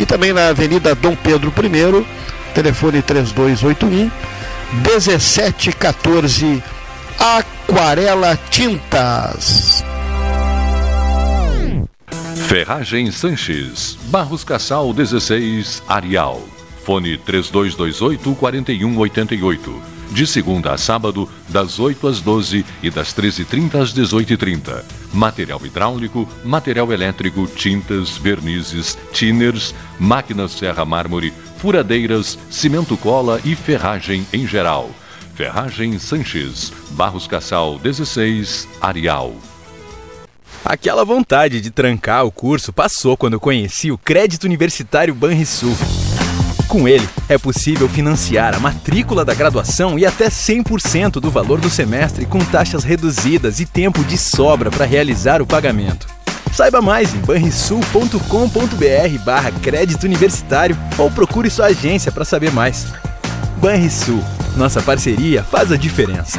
e também na Avenida Dom Pedro I, telefone 3281 1714 Aquarela Tintas. Ferragem Sanches, Barros Cassal 16, Arial. Fone 3228 4188 de segunda a sábado, das 8 às 12 e das 13h30 às 18h30. Material hidráulico, material elétrico, tintas, vernizes, tinners, máquinas serra mármore, furadeiras, cimento cola e ferragem em geral. Ferragem Sanches, Barros Cassal 16, Arial. Aquela vontade de trancar o curso passou quando conheci o Crédito Universitário Banrisul. Com ele, é possível financiar a matrícula da graduação e até 100% do valor do semestre com taxas reduzidas e tempo de sobra para realizar o pagamento. Saiba mais em banrisul.com.br barra crédito universitário ou procure sua agência para saber mais. Banrisul, nossa parceria faz a diferença.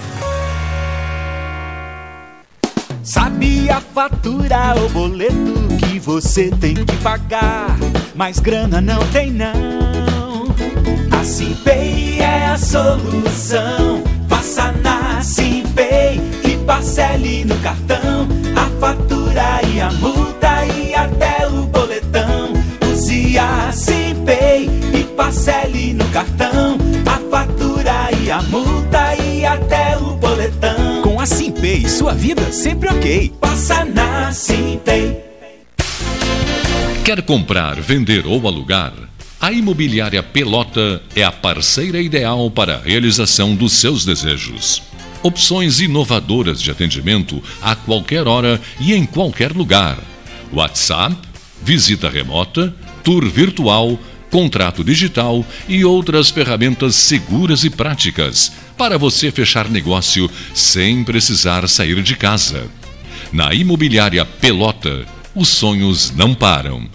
Fatura ou boleto que você tem que pagar, mas grana não tem não. A Simpay é a solução. Faça na Simpay e parcele no cartão a fatura e a multa e até o boletão. Use a Simpay e parcele no cartão a fatura e a multa a Simpay, sua vida sempre ok. Passa na Simpay. Quer comprar, vender ou alugar? A Imobiliária Pelota é a parceira ideal para a realização dos seus desejos. Opções inovadoras de atendimento a qualquer hora e em qualquer lugar. WhatsApp, visita remota, tour virtual, contrato digital e outras ferramentas seguras e práticas para você fechar negócio sem precisar sair de casa. Na Imobiliária Pelota, os sonhos não param.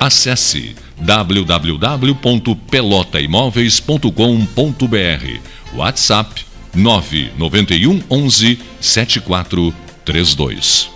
Acesse www.pelotaimoveis.com.br WhatsApp 991 11 7432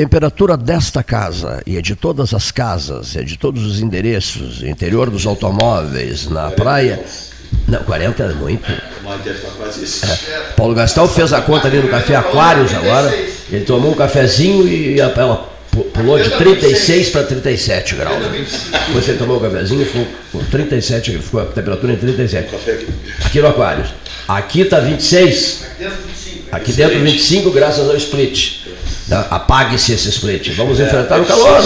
Temperatura desta casa e é de todas as casas, é de todos os endereços, interior dos automóveis, na praia. Não, 40 é muito. É. Paulo Gastão fez a conta ali no Café Aquários agora. Ele tomou um cafezinho e ela pulou de 36 para 37 graus. Depois ele tomou o cafezinho e ficou com 37, ficou a temperatura em 37. Aqui no Aquários. Aqui está 26. Aqui dentro 25 graças ao split. Apague-se esse split. Vamos é, enfrentar o calor.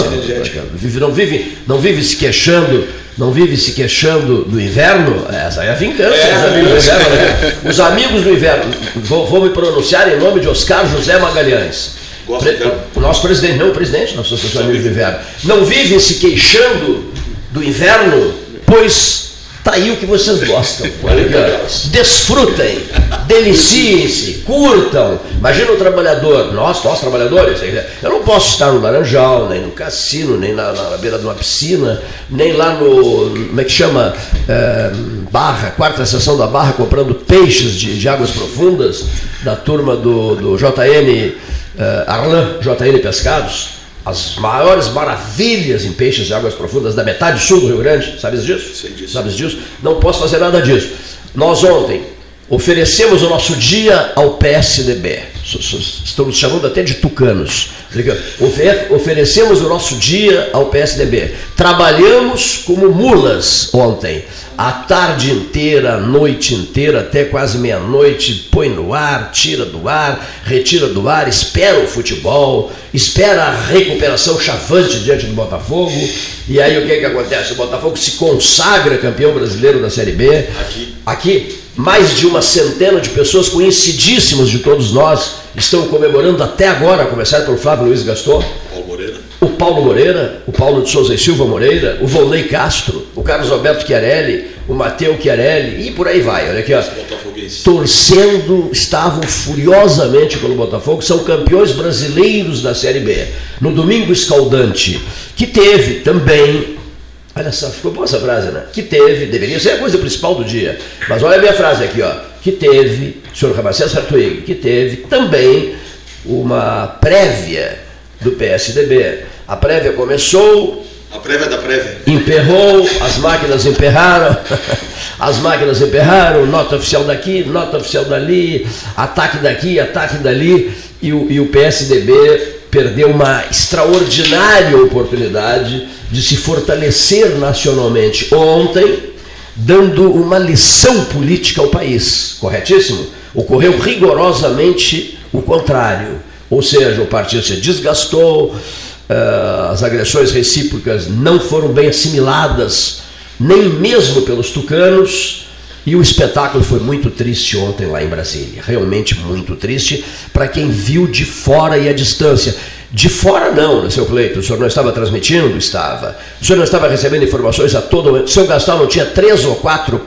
Não vive, não vive se queixando, não vive se queixando do inverno. Essa é a vingança. É, os, amigos inverno, né? os amigos do inverno. Vou, vou, me pronunciar em nome de Oscar José Magalhães. Pre, o nosso presidente, não o presidente, nossos amigos do inverno. Não vive se queixando do inverno, pois Tá aí o que vocês gostam. Desfrutem, deliciem-se, curtam. Imagina o trabalhador, nós, nós trabalhadores, eu não posso estar no Laranjal, nem no cassino, nem na, na beira de uma piscina, nem lá no, como é que chama, é, Barra, quarta sessão da Barra, comprando peixes de, de águas profundas, da turma do, do JN, é, Arlan, JN Pescados as maiores maravilhas em peixes de águas profundas da metade sul do Rio Grande, sabes disso? Sei disso. Sabes disso? Não posso fazer nada disso. Nós ontem oferecemos o nosso dia ao PSDB. Estamos chamando até de tucanos. Oferecemos o nosso dia ao PSDB. Trabalhamos como mulas ontem a tarde inteira, a noite inteira, até quase meia-noite, põe no ar, tira do ar, retira do ar, espera o futebol, espera a recuperação chavante diante do Botafogo. E aí o que, que acontece? O Botafogo se consagra campeão brasileiro da Série B. Aqui. Aqui, mais de uma centena de pessoas conhecidíssimas de todos nós estão comemorando até agora, a começar pelo Flávio Luiz Gaston. O Paulo Moreira, o Paulo de Souza e Silva Moreira, o Volney Castro, o Carlos Alberto Chiarelli, o Mateu Chiarelli e por aí vai. Olha aqui, ó. Torcendo, estavam furiosamente pelo Botafogo, são campeões brasileiros da Série B. No domingo escaldante, que teve também. Olha só, ficou boa essa frase, né? Que teve, deveria ser a coisa principal do dia. Mas olha a minha frase aqui, ó. Que teve, senhor Ramacés Hartwig, que teve também uma prévia do PSDB. A prévia começou. A prévia da prévia. Emperrou, as máquinas emperraram, as máquinas emperraram, nota oficial daqui, nota oficial dali, ataque daqui, ataque dali, e o, e o PSDB perdeu uma extraordinária oportunidade de se fortalecer nacionalmente ontem, dando uma lição política ao país, corretíssimo? Ocorreu rigorosamente o contrário ou seja, o partido se desgastou, eh, as agressões recíprocas não foram bem assimiladas, nem mesmo pelos tucanos, E o espetáculo foi muito triste ontem lá em Brasília, realmente muito triste para quem viu de fora e à distância. De fora não, né, seu Cleito? O senhor não estava transmitindo? Estava. O senhor não estava recebendo informações a todo momento? O seu Gastal não tinha três ou quatro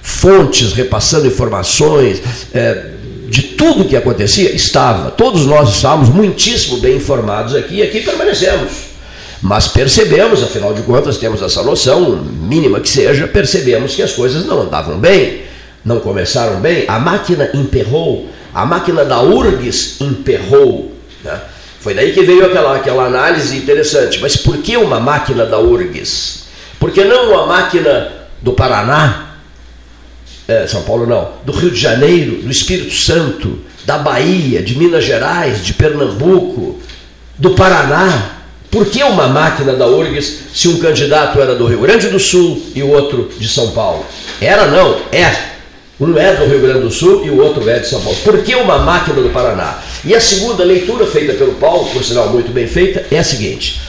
fontes repassando informações é, de tudo que acontecia? Estava. Todos nós estávamos muitíssimo bem informados aqui e aqui permanecemos. Mas percebemos, afinal de contas, temos essa noção, mínima que seja, percebemos que as coisas não andavam bem, não começaram bem. A máquina emperrou, a máquina da URGS emperrou. Né? Foi daí que veio aquela, aquela análise interessante. Mas por que uma máquina da URGS? Por que não uma máquina do Paraná? É, São Paulo não, do Rio de Janeiro, do Espírito Santo, da Bahia, de Minas Gerais, de Pernambuco, do Paraná, por que uma máquina da URGS se um candidato era do Rio Grande do Sul e o outro de São Paulo? Era não, é. Um é do Rio Grande do Sul e o outro é de São Paulo. Por que uma máquina do Paraná? E a segunda leitura feita pelo Paulo, por sinal muito bem feita, é a seguinte: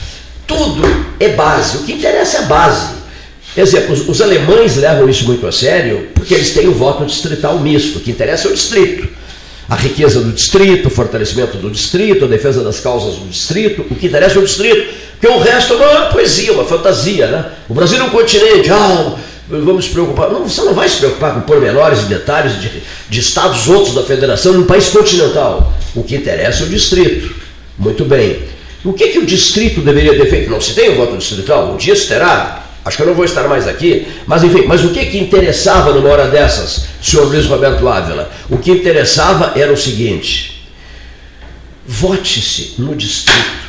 tudo é base, o que interessa é a base. Exemplo, os, os alemães levam isso muito a sério porque eles têm o voto distrital misto, que interessa é o distrito a riqueza do distrito, o fortalecimento do distrito, a defesa das causas do distrito, o que interessa é o distrito, porque o resto é uma poesia, uma fantasia. Né? O Brasil é um continente, ah, vamos se preocupar. Não, você não vai se preocupar com pormenores e detalhes de, de estados outros da federação num país continental. O que interessa é o distrito. Muito bem. O que, que o distrito deveria ter feito? Não se tem o voto distrital, um dia se terá. Acho que eu não vou estar mais aqui, mas enfim, mas o que, que interessava numa hora dessas, senhor Luiz Roberto Ávila? O que interessava era o seguinte: vote-se no distrito.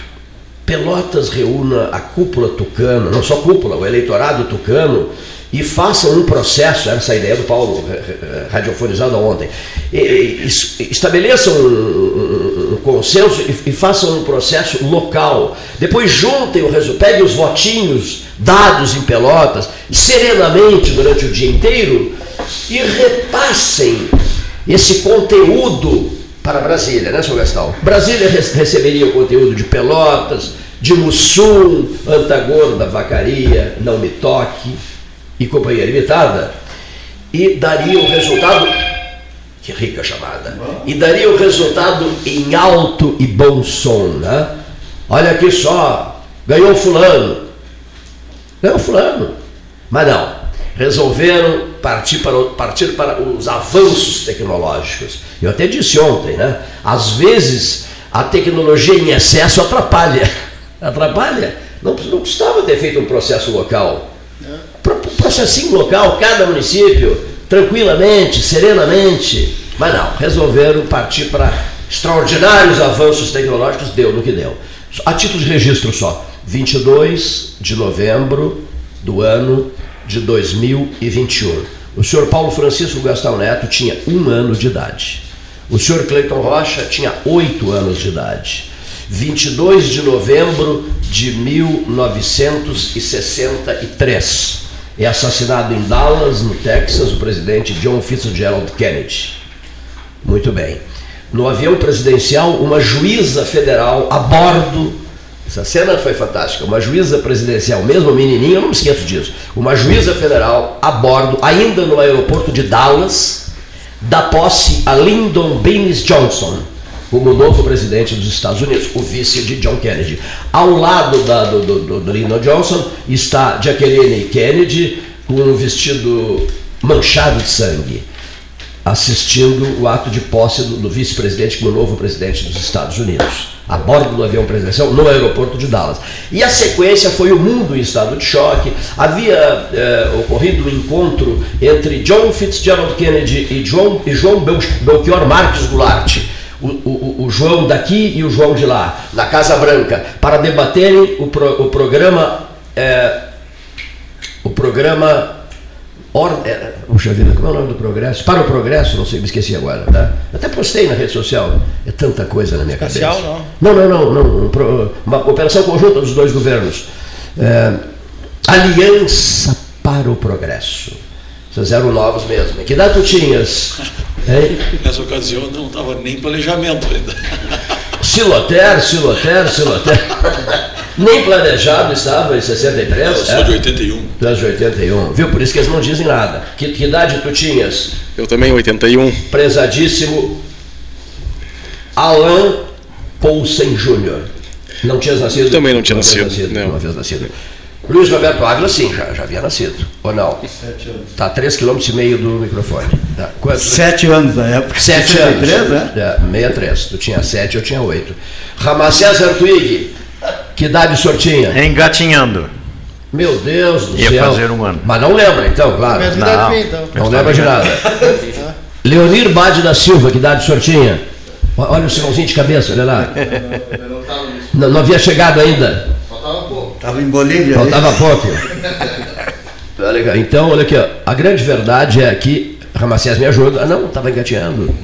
Pelotas reúna a cúpula tucana, não só cúpula, o eleitorado tucano, e façam um processo, essa ideia do Paulo radiofonizada ontem, estabeleçam um, um, consenso e, e, façam um processo local. Depois juntem o resultado, peguem os votinhos dados em Pelotas, serenamente durante o dia inteiro, e repassem esse conteúdo para Brasília, né, Sr. Gastal? Brasília receberia o conteúdo de Pelotas, de Mussum, Antagorda, Vacaria, Não Me Toque e Companhia Limitada, e daria o resultado, que rica chamada, e daria o resultado em alto e bom som, né? Olha aqui só, ganhou fulano, Ganhou fulano. Mas não. Resolveram partir para, partir para os avanços tecnológicos. Eu até disse ontem, né? Às vezes a tecnologia em excesso atrapalha. Atrapalha. Não, não custava ter feito um processo local. Um processinho local, cada município, tranquilamente, serenamente. Mas não, resolveram partir para extraordinários avanços tecnológicos, deu no que deu. A título de registro só. 22 de novembro do ano de 2021. O senhor Paulo Francisco Gastão Neto tinha um ano de idade. O senhor Cleiton Rocha tinha oito anos de idade. 22 de novembro de 1963. É assassinado em Dallas, no Texas, o presidente John Fitzgerald Kennedy. Muito bem. No avião presidencial, uma juíza federal a bordo essa cena foi fantástica. Uma juíza presidencial, mesmo menininha, eu não me esqueço disso. Uma juíza federal a bordo, ainda no aeroporto de Dallas, dá posse a Lyndon Baines Johnson como novo presidente dos Estados Unidos, o vice de John Kennedy. Ao lado da, do, do, do Lyndon Johnson está Jacqueline Kennedy com um vestido manchado de sangue, assistindo o ato de posse do, do vice-presidente como novo presidente dos Estados Unidos a bordo do avião presidencial no aeroporto de Dallas. E a sequência foi o mundo em estado de choque. Havia eh, ocorrido um encontro entre John Fitzgerald Kennedy e, John, e João Belchior Marques Goulart. O, o, o, João daqui e o João de lá, na Casa Branca, para debaterem o, pro, o programa. Eh, o programa Or, é, puxa vida, como é o nome do progresso? Para o progresso, não sei, me esqueci agora. Tá? Até postei na rede social. É tanta coisa na minha Espacial, cabeça. Não, não, não, não. não uma operação conjunta dos dois governos. É, Aliança para o Progresso. Vocês eram novos mesmo. Que idade tu tinhas? Hein? Nessa ocasião não estava nem planejamento ainda. Siloter, Siloter, Siloter. Nem planejado estava em 63? Eu sou é? de 81. Tu de 81. Viu? Por isso que eles não dizem nada. Que, que idade tu tinhas? Eu também, 81. Prezadíssimo Alan Poulsen Jr. Não tinhas nascido? Também não tinha havias nascido, não. Não havias nascido. Luiz Roberto Ávila, sim, já, já havia nascido. Ou não? Sete anos. Está a 3,5 km do microfone. Tá. Quantos? Sete anos na época. 7 63, anos. né? É, 63. Tu tinha 7, eu tinha 8. Ramacés Artuig, que idade o senhor tinha? Engatinhando. Meu Deus do Ia céu. fazer um ano. Mas não lembra, então, claro. Não. minha, então. Não lembra de nada. Leonir Bade da Silva, que idade o senhor tinha? Olha o sinalzinho de cabeça, olha lá. Não, não havia chegado ainda. Estava em Bolívia. Faltava aí. pouco. Então, olha aqui, ó. a grande verdade é que Ramacés me ajuda. Ah, não, estava engateando.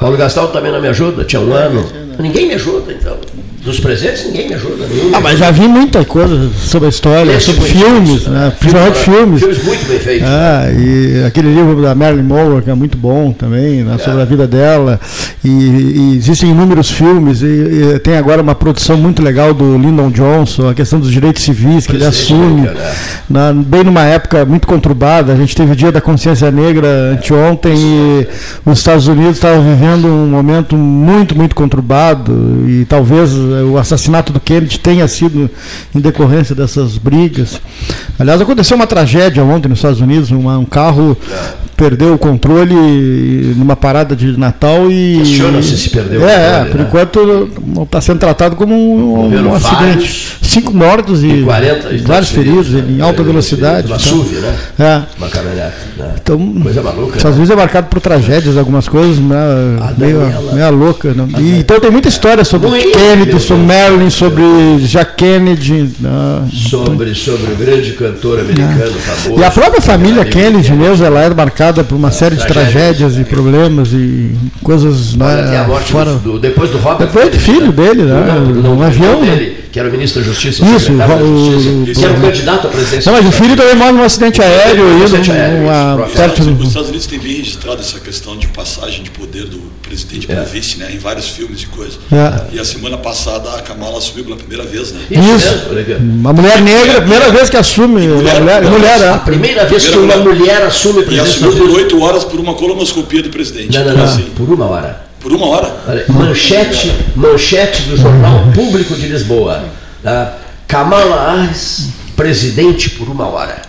Paulo Gastão também não me ajuda, tinha um ano. Ninguém me ajuda, então. Dos presentes, ninguém me ajuda. nenhum me Ah, mas já vi muita coisa sobre a história, Esse sobre filmes, né? né? principalmente Filme, filmes. filmes muito bem feitos. Ah, e aquele livro da Marilyn Monroe, que é muito bom também, né, sobre a vida dela. E, e existem inúmeros filmes, e, e tem agora uma produção muito legal do Lyndon Johnson, a questão dos direitos civis, que ele Presidente assume. americano, Na- bem numa época muito conturbada, a gente teve o Dia da Consciência Negra anteontem e os Estados Unidos estavam vivendo um momento muito, muito conturbado e talvez o assassinato do Kennedy tenha sido em decorrência dessas brigas. Aliás, aconteceu uma tragédia ontem nos Estados Unidos, uma- um carro perdeu o controle numa parada de Natal e... Questiona-se se perdeu o É, é, controle, por né? enquanto está sendo tratado como um, um acidente. Cinco mortos e, E 40 e vários feridos, feridos, em né? alta É, velocidade. Uma então. SUV, né? É. Uma caminhonete. Né? Então, Coisa maluca. Os Estados né? Unidos é marcado por tragédias, algumas coisas né, meio, meio louca. Né? E, então tem muita história sobre Muito, Kennedy, meu sobre Deus. Marilyn, sobre Jack Kennedy. né? Sobre, sobre o grande cantor americano famoso. E a própria família Kennedy mesmo, ela era marcada por uma série de tragédias, e problemas e coisas tem a né, morte fora. do, do- depois do Robert. Depois do filho dele, né? Não, Um avião, né? dele, que era o ministro da Justiça. Isso, o- da Justiça, o- que era um candidato à presidência. Não, mas o filho também morre num acidente aéreo, Um acidente aéreo, isso, Os do- Estados Unidos têm bem registrado essa questão de passagem de poder do presidente para o vice, né? Em vários filmes e coisas. É. E a semana passada a Kamala assumiu pela primeira vez, né? Isso, uma mulher negra, primeira vez que assume, mulher, mulher, mulher é. A primeira vez que uma mulher assume a E assumiu por oito horas por uma colonoscopia do presidente. Não, não, não, assim, por uma hora. por uma hora. Olha, manchete, manchete do Jornal Público de Lisboa. Tá? Kamala Harris, presidente por uma hora.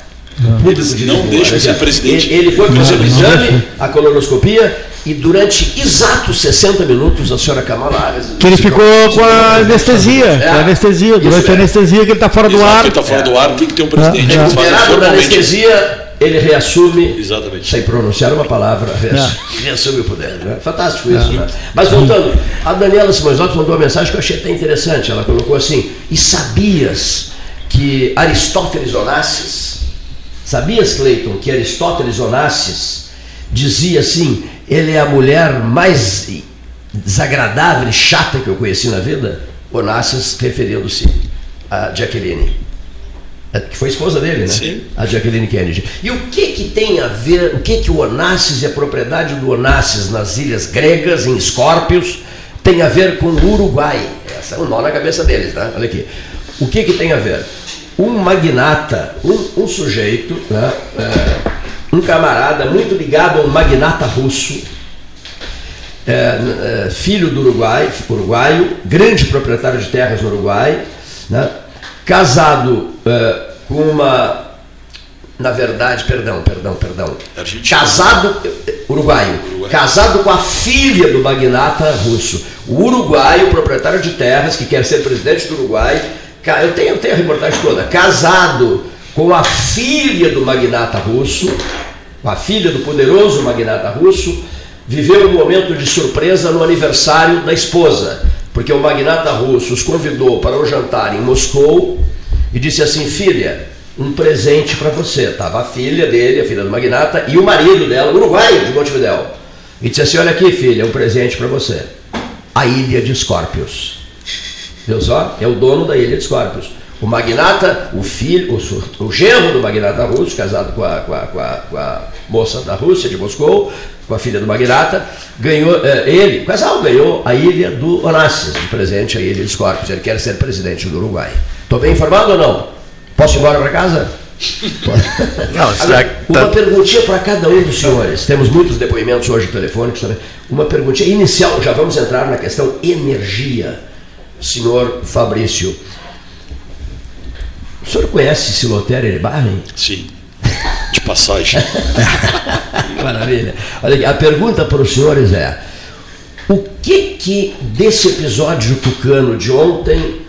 Público de não Lisboa. deixam Olha ser presidente. Ele, ele foi fazer o Não, exame, a colonoscopia, e durante exatos 60 minutos a senhora Kamala Harris. Que ele ficou com a anestesia, É. com a anestesia, Isso durante a é. anestesia que ele está fora do Exato, ar. ele está fora do ar, tem que ter um presidente. É, é. Eles fazem Liberado da anestesia, ele reassume, Exatamente. sem pronunciar uma palavra, reassume, É. reassume o poder. Né? Fantástico isso, né? Mas voltando, a Daniela Simões Lopes mandou uma mensagem que eu achei até interessante. Ela colocou assim: E sabias que Aristóteles Onassis, sabias, Cleiton, que Aristóteles Onassis dizia assim: ele é a mulher mais desagradável e chata que eu conheci na vida? Onassis referindo-se a Jacqueline. É, Que foi esposa dele, né? Sim. A Jacqueline Kennedy. E o que que tem a ver, o que que o Onassis e a propriedade do Onassis nas ilhas gregas, em Escórpios, tem a ver com o Uruguai? Essa é um nó na cabeça deles, né? Olha aqui. O que que tem a ver? Um magnata, um, um sujeito, né? É, um camarada muito ligado a um magnata russo, é, é, filho do Uruguai, uruguaio, grande proprietário de terras no Uruguai, né? casado é, com uma, na verdade, perdão, perdão, perdão, casado, uruguaio, casado com a filha do magnata russo, o uruguaio, proprietário de terras, que quer ser presidente do Uruguai, eu tenho, eu tenho a reportagem toda, casado com a filha do magnata russo, a filha do poderoso magnata russo, viveu um momento de surpresa no aniversário da esposa, porque o magnata russo os convidou para um jantar em Moscou e disse assim: Filha, um presente para você. Estava a filha dele, a filha do magnata, e o marido dela, uruguaio de Montevidéu. E disse assim: Olha aqui, filha, um presente para você. A ilha de Escórpios. Viu só? É o dono da ilha de Escórpios. O magnata, o filho, o, o genro do magnata russo, casado com a, com, a, com, a, com a moça da Rússia, de Moscou, com a filha do magnata, ganhou, eh, ele, o casal ganhou a ilha do Onassis, de presente a ilha de Escórpios. Ele quer ser presidente do Uruguai. Estou bem informado ou não? Posso ir embora para casa? Não, Agora, uma perguntinha para cada um dos senhores. Temos muitos depoimentos hoje telefônicos também. Uma perguntinha inicial, já vamos entrar na questão energia. Senhor Fabrício, o senhor conhece Silotério Eribarren? Sim. De passagem. Maravilha. Olha aqui, a pergunta para os senhores é: o que que desse episódio tucano de ontem,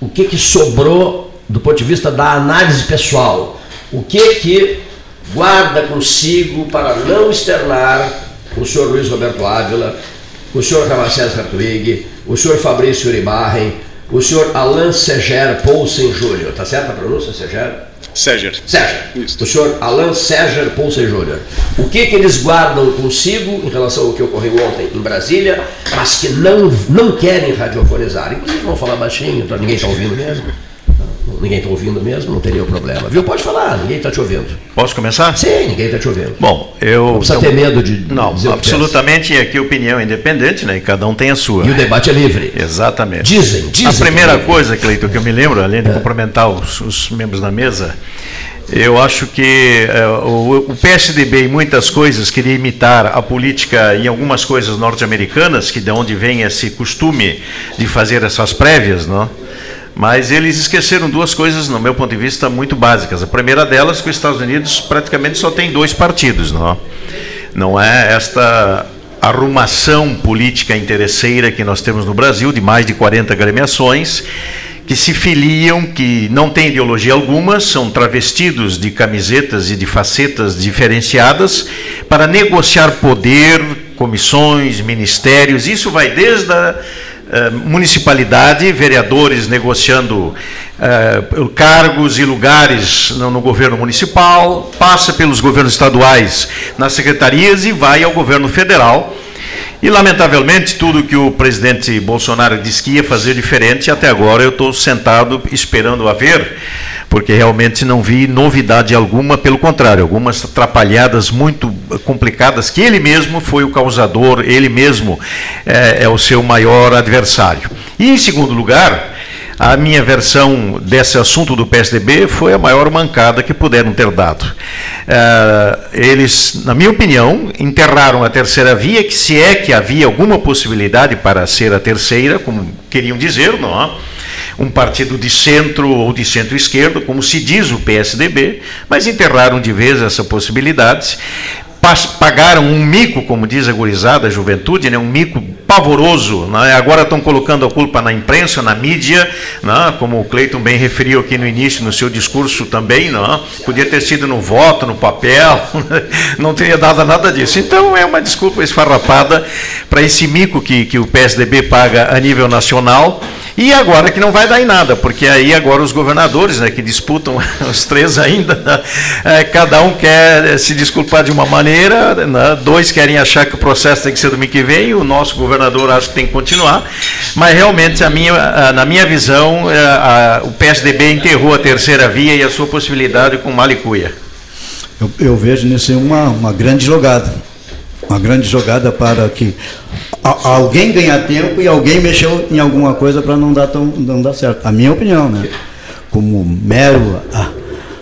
o que que sobrou do ponto de vista da análise pessoal? O que que guarda consigo para não externar o senhor Luiz Roberto Ávila, o senhor Ramacés Hartwig, o senhor Fabrício Uribarren, o senhor Alain Seger Poulsen Júnior, tá certa a pronúncia, Seger? Seger. Seger. O senhor Alain Seger Poulsen Júnior. O que, que eles guardam consigo em relação ao que ocorreu ontem em Brasília, mas que não, não querem radiofonizar? Inclusive vão falar baixinho, para ninguém está ouvindo mesmo. Ninguém está ouvindo mesmo, não teria problema. Viu? Pode falar, ninguém está te ouvindo. Posso começar? Sim, ninguém está te ouvindo. Bom, eu. Não precisa ter medo de. Não, absolutamente e aqui opinião independente, né? E cada um tem a sua. E o debate é livre. Exatamente. Dizem, dizem. A primeira que é coisa, Cleiton, que eu me lembro, além de cumprimentar os, os membros da mesa, eu acho que eh, o, o PSDB em muitas coisas queria imitar a política em algumas coisas norte-americanas, que de onde vem esse costume de fazer essas prévias, não? Mas eles esqueceram duas coisas, no meu ponto de vista, muito básicas. A primeira delas, que os Estados Unidos praticamente só tem dois partidos, não? Não é esta arrumação política interesseira que nós temos no Brasil, de mais de 40 gremiações, que se filiam, que não têm ideologia alguma, são travestidos de camisetas e de facetas diferenciadas para negociar poder, comissões, ministérios. Isso vai desde a municipalidade, vereadores negociando eh, cargos e lugares no, no governo municipal, passa pelos governos estaduais nas secretarias e vai ao governo federal. E, lamentavelmente, tudo que o presidente Bolsonaro disse que ia fazer diferente, até agora eu estou sentado esperando a ver, porque realmente não vi novidade alguma, pelo contrário, algumas atrapalhadas muito complicadas, que ele mesmo foi o causador, ele mesmo é, é o seu maior adversário. E, em segundo lugar, a minha versão desse assunto do PSDB foi a maior mancada que puderam ter dado. Uh, eles, na minha opinião, enterraram a terceira via, que se é que havia alguma possibilidade para ser a terceira, como queriam dizer, não é? um partido de centro ou de centro-esquerda, como se diz o PSDB, mas enterraram de vez essa possibilidade pagaram um mico, como diz a gurizada, a juventude, né, um mico pavoroso. Né, agora estão colocando a culpa na imprensa, na mídia, né, como o Cleiton bem referiu aqui no início, no seu discurso também. Né, podia ter sido no voto, no papel, não teria dado nada disso. Então é uma desculpa esfarrapada para esse mico que, que o PSDB paga a nível nacional. E agora que não vai dar em nada, porque aí agora os governadores, né, que disputam os três ainda, né, é, cada um quer se desculpar de uma maneira, né, dois querem achar que o processo tem que ser domingo que vem, o nosso governador acha que tem que continuar, mas realmente a minha, na minha visão, é, a, o PSDB enterrou a terceira via e a sua possibilidade com Malicuia. Eu, eu vejo nisso uma, uma grande jogada. Uma grande jogada para que a, alguém ganhar tempo e alguém mexeu em alguma coisa para não dar tão não dar certo. A minha opinião, né? Como mero a,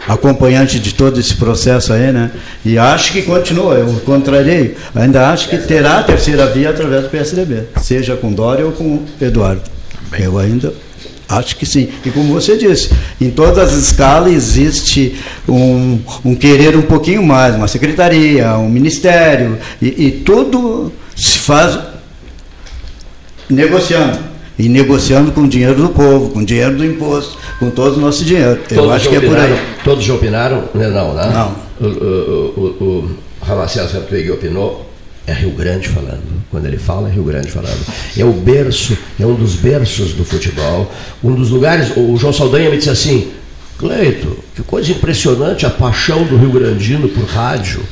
acompanhante de todo esse processo aí, né? E acho que continua, eu contrarei. Ainda acho que terá a terceira via através do PSDB, seja com Dória ou com Eduardo. Eu ainda Acho que sim. E como você disse, em todas as escalas existe um, um querer um pouquinho mais, uma secretaria, um ministério, e, e tudo se faz negociando. E negociando com o dinheiro do povo, com o dinheiro do imposto, com todo o nosso dinheiro. Eu todos acho que é por aí. Todos já opinaram? Não, né? Não. O, o, o, o Ramacés Hartwig opinou, é Rio Grande falando. Quando ele fala, é Rio Grande falando. É o berço, é um dos berços do futebol. Um dos lugares. O João Saldanha me disse assim: Cleito, que coisa impressionante a paixão do Rio Grandino por rádio.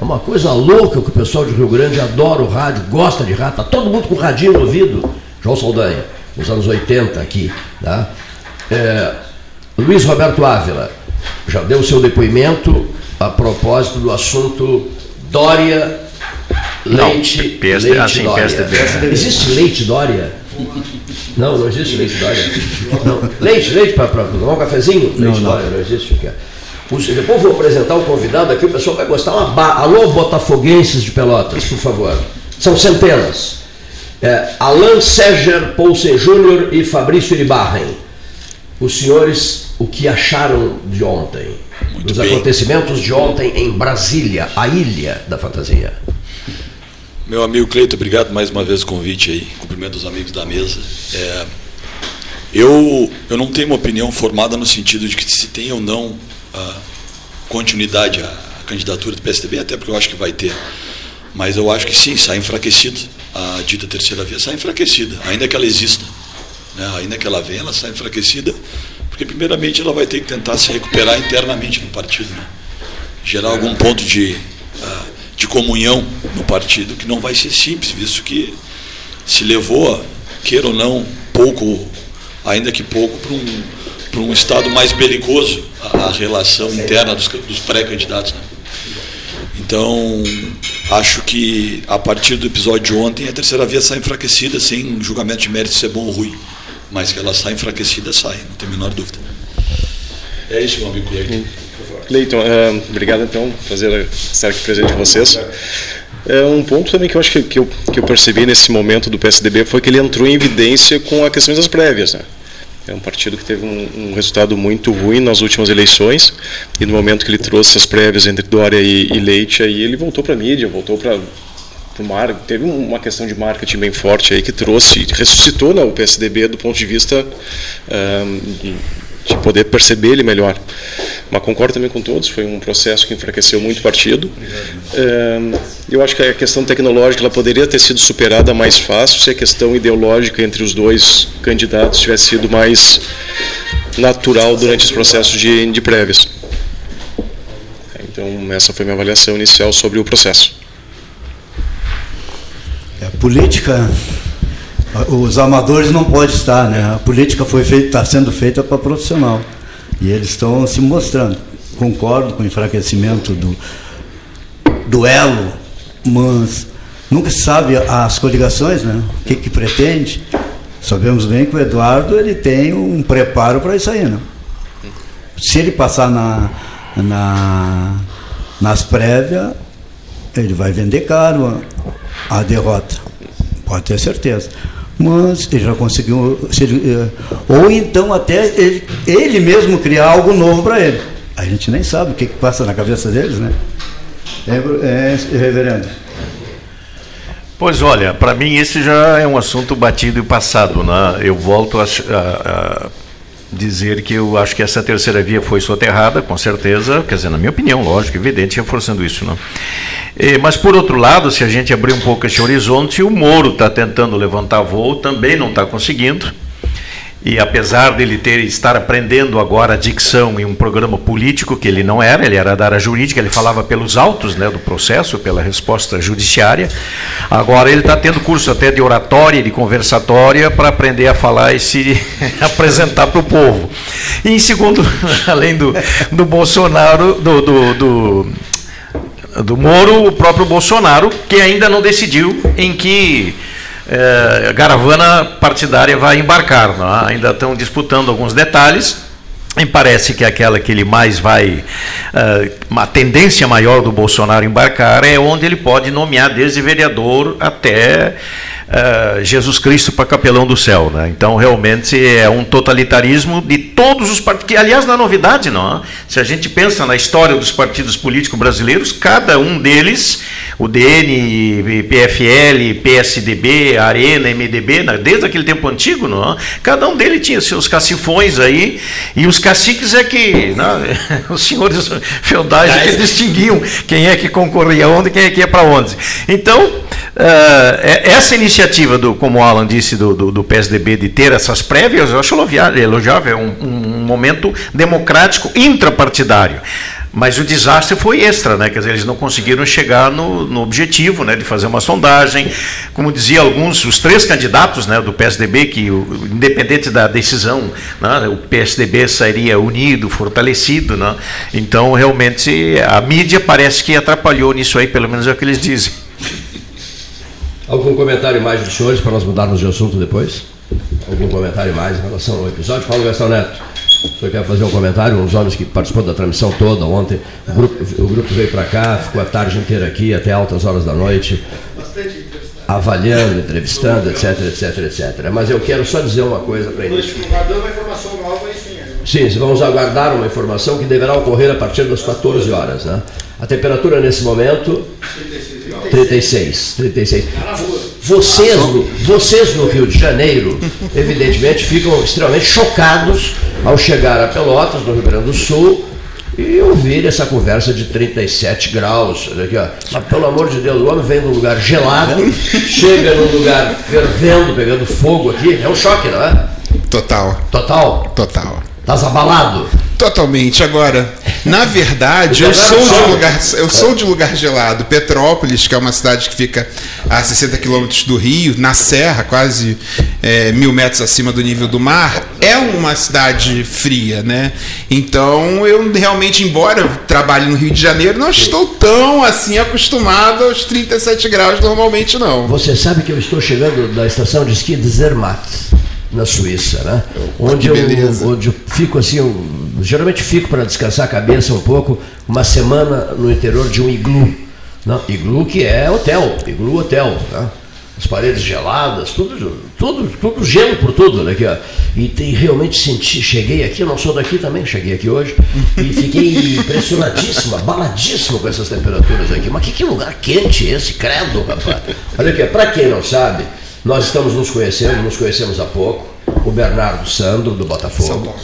É uma coisa louca que o pessoal de Rio Grande adora o rádio, gosta de rádio. Está todo mundo com o radinho no ouvido. João Saldanha, nos anos 80 aqui. Tá? É, Luiz Roberto Ávila já deu seu depoimento a propósito do assunto Dória Leite, não, PS, leite assim, Dória. PSDB. Existe leite Dória? Não, não existe leite Dória. Não. Leite, leite para tomar um cafezinho? Leite não, Dória, não existe o que é. Depois vou apresentar o convidado aqui, o pessoal vai gostar. Uma ba... Alô, botafoguenses de Pelotas, por favor. São centenas. É, Alain Seger Poulsen Júnior e Fabrício Iribarren. Os senhores, o que acharam de ontem? Muito dos bem. acontecimentos de ontem em Brasília, a ilha da fantasia. Meu amigo Cleito, obrigado mais uma vez o convite aí. Cumprimento os amigos da mesa. É, eu, eu não tenho uma opinião formada no sentido de que se tem ou não a continuidade à candidatura do PSDB, até porque eu acho que vai ter. Mas eu acho que sim, sai enfraquecido. A dita terceira via sai enfraquecida, ainda que ela exista. Né? Ainda que ela venha, ela sai enfraquecida, porque primeiramente ela vai ter que tentar se recuperar internamente no partido. Né? Gerar algum ponto de, uh, de comunhão no partido, que não vai ser simples, visto que se levou, queira ou não, pouco, ainda que pouco, para um para um estado mais belicoso a, a relação interna dos, dos pré-candidatos. Né? Então, acho que a partir do episódio de ontem, a terceira via sai enfraquecida, sem julgamento de mérito se é bom ou ruim. Mas que ela sai enfraquecida, sai, não tem a menor dúvida. É isso, meu amigo Cleiton. Cleiton, uh, obrigado então, prazer estar aqui presente com vocês. É um ponto também que eu acho que, que, eu, que eu percebi nesse momento do PSDB foi que ele entrou em evidência com a questão das prévias. Né? É um partido que teve um, um, resultado muito ruim nas últimas eleições e no momento que ele trouxe as prévias entre Dória e, e Leite, aí ele voltou para a mídia, voltou para o mar, teve uma questão de marketing bem forte aí que trouxe, ressuscitou né, o PSDB do ponto de vista um, de poder perceber ele melhor. Mas concordo também com todos, foi um processo que enfraqueceu muito o partido. Eu acho que a questão tecnológica ela poderia ter sido superada mais fácil se a questão ideológica entre os dois candidatos tivesse sido mais natural durante os processos de, de prévias. Então, essa foi minha avaliação inicial sobre o processo. É, a política, os amadores não podem estar, né? A política foi está sendo feita para profissional. E eles estão se mostrando. Concordo com o enfraquecimento do duelo, mas nunca se sabe as coligações, né? O que, que pretende. Sabemos bem que o Eduardo ele tem um preparo para isso aí, né? Se ele passar na, na, nas prévias, ele vai vender caro a derrota. Pode ter certeza mas ele já conseguiu. Ele, eh, ou então até ele, ele mesmo criar algo novo para ele. A gente nem sabe o que, que passa na cabeça deles, né? É, é, reverendo. Pois olha, para mim esse já é um assunto batido e passado. Né? Eu volto a, a, a dizer que eu acho que essa terceira via foi soterrada, com certeza, quer dizer, na minha opinião, lógico, evidente, reforçando isso. Não? E, mas, por outro lado, se a gente abrir um pouco esse horizonte, o Moro está tentando levantar voo, também não está conseguindo. E apesar dele ter estar aprendendo agora a dicção em um programa político que ele não era, ele era da área jurídica, ele falava pelos autos né, do processo, pela resposta judiciária. Agora ele está tendo curso até de oratória, de conversatória, para aprender a falar e se apresentar para o povo. E em segundo, além do, do Bolsonaro, do, do, do do Moro, o próprio Bolsonaro, que ainda não decidiu em que é, caravana partidária vai embarcar. É? Ainda estão disputando alguns detalhes. E parece que aquela que ele mais vai, uh, uma tendência maior do Bolsonaro embarcar é onde ele pode nomear desde vereador até uh, Jesus Cristo para capelão do céu. Né? Então, realmente é um totalitarismo de todos os partidos, que aliás é novidade, não. Se a gente pensa na história dos partidos políticos brasileiros, cada um deles, o DN, PFL, PSDB, Arena, MDB, né? desde aquele tempo antigo, não, cada um deles tinha seus cacifões aí, e os caciques é que, não, né, os senhores feudais é que distinguiam quem é que concorria onde, quem é que ia para onde. Então, uh, essa iniciativa iniciativa, do, como o Alan disse, do, do, do PSDB de ter essas prévias, eu acho elogiável, é um, um momento democrático intrapartidário. Mas o desastre foi extra, né? Quer dizer, eles não conseguiram chegar no, no objetivo, né? De fazer uma sondagem. Como dizia alguns, os três candidatos, né? Do PSDB, que independente da decisão, né, o PSDB sairia unido, fortalecido, né? Então, realmente, a mídia parece que atrapalhou nisso aí, pelo menos é o que eles dizem. Algum comentário mais dos senhores para nós mudarmos de assunto depois? Algum comentário mais em relação ao episódio? Paulo Gastão Neto, o senhor quer fazer um comentário? Dos homens que participou da transmissão toda ontem. O grupo, o grupo veio para cá, ficou a tarde inteira aqui, até altas horas da noite. Avaliando, entrevistando, etc, etc, etc. Mas eu quero só dizer uma coisa para início. uma informação nova e sim. Vamos aguardar uma informação que deverá ocorrer a partir das 14 horas. Né? A temperatura nesse momento, 36. 36. Vocês, no, vocês no Rio de Janeiro, evidentemente, ficam extremamente chocados ao chegar a Pelotas, no Rio Grande do Sul, e ouvir essa conversa de 37 graus. Aqui, ó. Mas pelo amor de Deus, o homem vem num lugar gelado, chega num lugar fervendo, pegando fogo aqui. É um choque, não é? Total. Total? Total. Estás abalado? Totalmente. Agora, na verdade, eu sou de lugar, eu sou de lugar gelado. Petrópolis, que é uma cidade que fica a 60 quilômetros do Rio, na Serra, quase é, mil metros acima do nível do mar, é uma cidade fria, né? Então, eu realmente, embora trabalhe no Rio de Janeiro, não estou tão assim acostumado aos 37 graus normalmente, não. Você sabe que eu estou chegando da estação de esqui de Zermatt na Suíça, né? Onde eu, onde eu fico assim, eu, geralmente fico para descansar a cabeça um pouco, uma semana no interior de um iglu. Não, iglu que é hotel, iglu hotel, né? As paredes geladas, tudo, tudo, tudo gelo por tudo, né? Aqui, ó. E tem, realmente senti, cheguei aqui, eu não sou daqui também, cheguei aqui hoje, e fiquei impressionadíssimo, abaladíssimo com essas temperaturas aqui. Mas que, que lugar quente esse, credo, rapaz. Olha aqui, para quem não sabe, nós estamos nos conhecendo, nos conhecemos há pouco. O Bernardo Sandro, do Botafogo.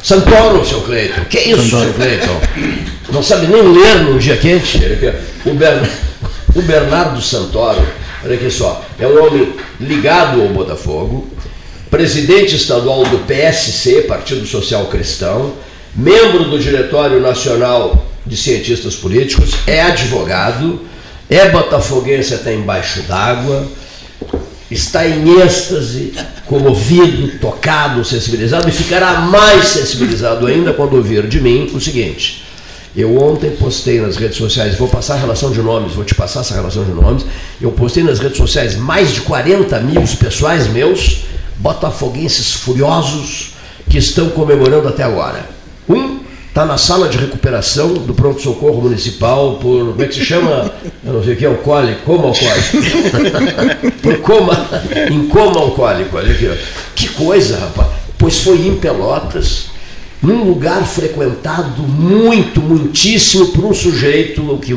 Santoro, seu Cleiton. Que isso, Santoro. seu Cleiton? Não sabe nem ler num dia quente? O, Bern... o Bernardo Santoro, olha aqui só, é um homem ligado ao Botafogo, presidente estadual do PSC, Partido Social Cristão, membro do Diretório Nacional de Cientistas Políticos, é advogado, é botafoguense até embaixo d'água está em êxtase, comovido, tocado, sensibilizado e ficará mais sensibilizado ainda quando ouvir de mim o seguinte. Eu ontem postei nas redes sociais, vou passar a relação de nomes, vou te passar essa relação de nomes. Eu postei nas redes sociais mais de 40 mil pessoais meus, botafoguenses furiosos, que estão comemorando até agora. Um está na sala de recuperação do pronto-socorro municipal por, como é que se chama? Eu não sei o que, alcoólico, coma alcoólico. por coma, em coma alcoólico, olha aqui. Ó. Que coisa, rapaz. Pois foi em Pelotas, num lugar frequentado muito, muitíssimo por um sujeito que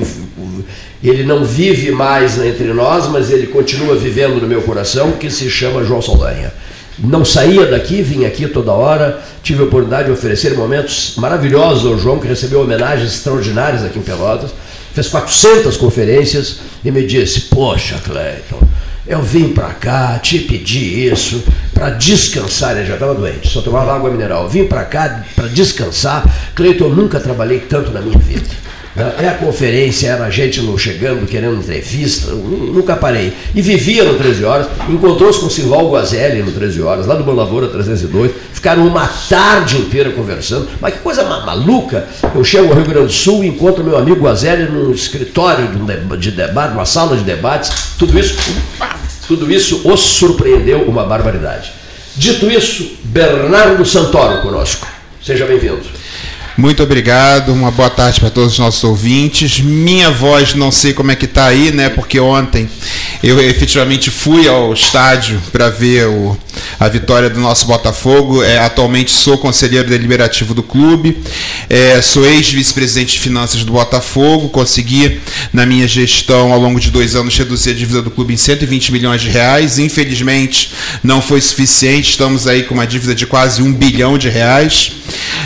ele não vive mais entre nós, mas ele continua vivendo no meu coração, que se chama João Saldanha não saía daqui, vinha aqui toda hora, tive a oportunidade de oferecer momentos maravilhosos ao João, que recebeu homenagens extraordinárias aqui em Pelotas, fez 400 conferências e me disse, poxa Cleiton, eu vim para cá, te pedi isso, para descansar, ele já estava doente, só tomava água mineral, vim para cá para descansar, Cleiton, eu nunca trabalhei tanto na minha vida. É a conferência, era a gente no, chegando, querendo entrevista, nunca parei. E vivia no 13 Horas, encontrou-se com o Silval Guazelli no 13 Horas, lá do Lavoura 302, ficaram uma tarde inteira conversando. Mas que coisa maluca! Eu chego ao Rio Grande do Sul e encontro meu amigo Guazelli no escritório de debate, uma sala de debates, tudo isso, tudo isso os surpreendeu uma barbaridade. Dito isso, Bernardo Santoro conosco. Seja bem-vindo. Muito obrigado, uma boa tarde para todos os nossos ouvintes. Minha voz não sei como é que está aí, né? Porque ontem eu efetivamente fui ao estádio para ver o, a vitória do nosso Botafogo. É, atualmente sou conselheiro deliberativo do clube, é, sou ex-vice-presidente de finanças do Botafogo. Consegui, na minha gestão, ao longo de dois anos, reduzir a dívida do clube em 120 milhões de reais. Infelizmente, não foi suficiente. Estamos aí com uma dívida de quase um bilhão de reais.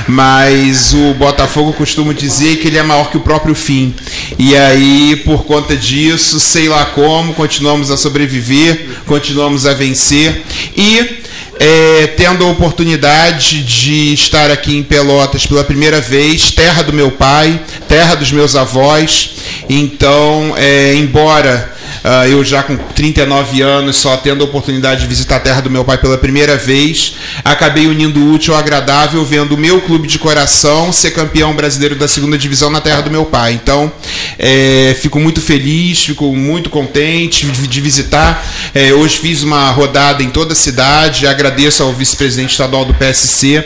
Mas Botafogo costuma dizer que ele é maior que o próprio fim. E aí, por conta disso, sei lá como, continuamos a sobreviver, continuamos a vencer. E é, tendo a oportunidade de estar aqui em Pelotas pela primeira vez, terra do meu pai, terra dos meus avós. Então, é, embora Uh, eu já com 39 anos, só tendo a oportunidade de visitar a terra do meu pai pela primeira vez, acabei unindo o útil ao agradável, vendo o meu clube de coração ser campeão brasileiro da segunda divisão na terra do meu pai. Então, é, fico muito feliz, fico muito contente de, visitar. É, hoje fiz uma rodada em toda a cidade, agradeço ao vice-presidente estadual do PSC,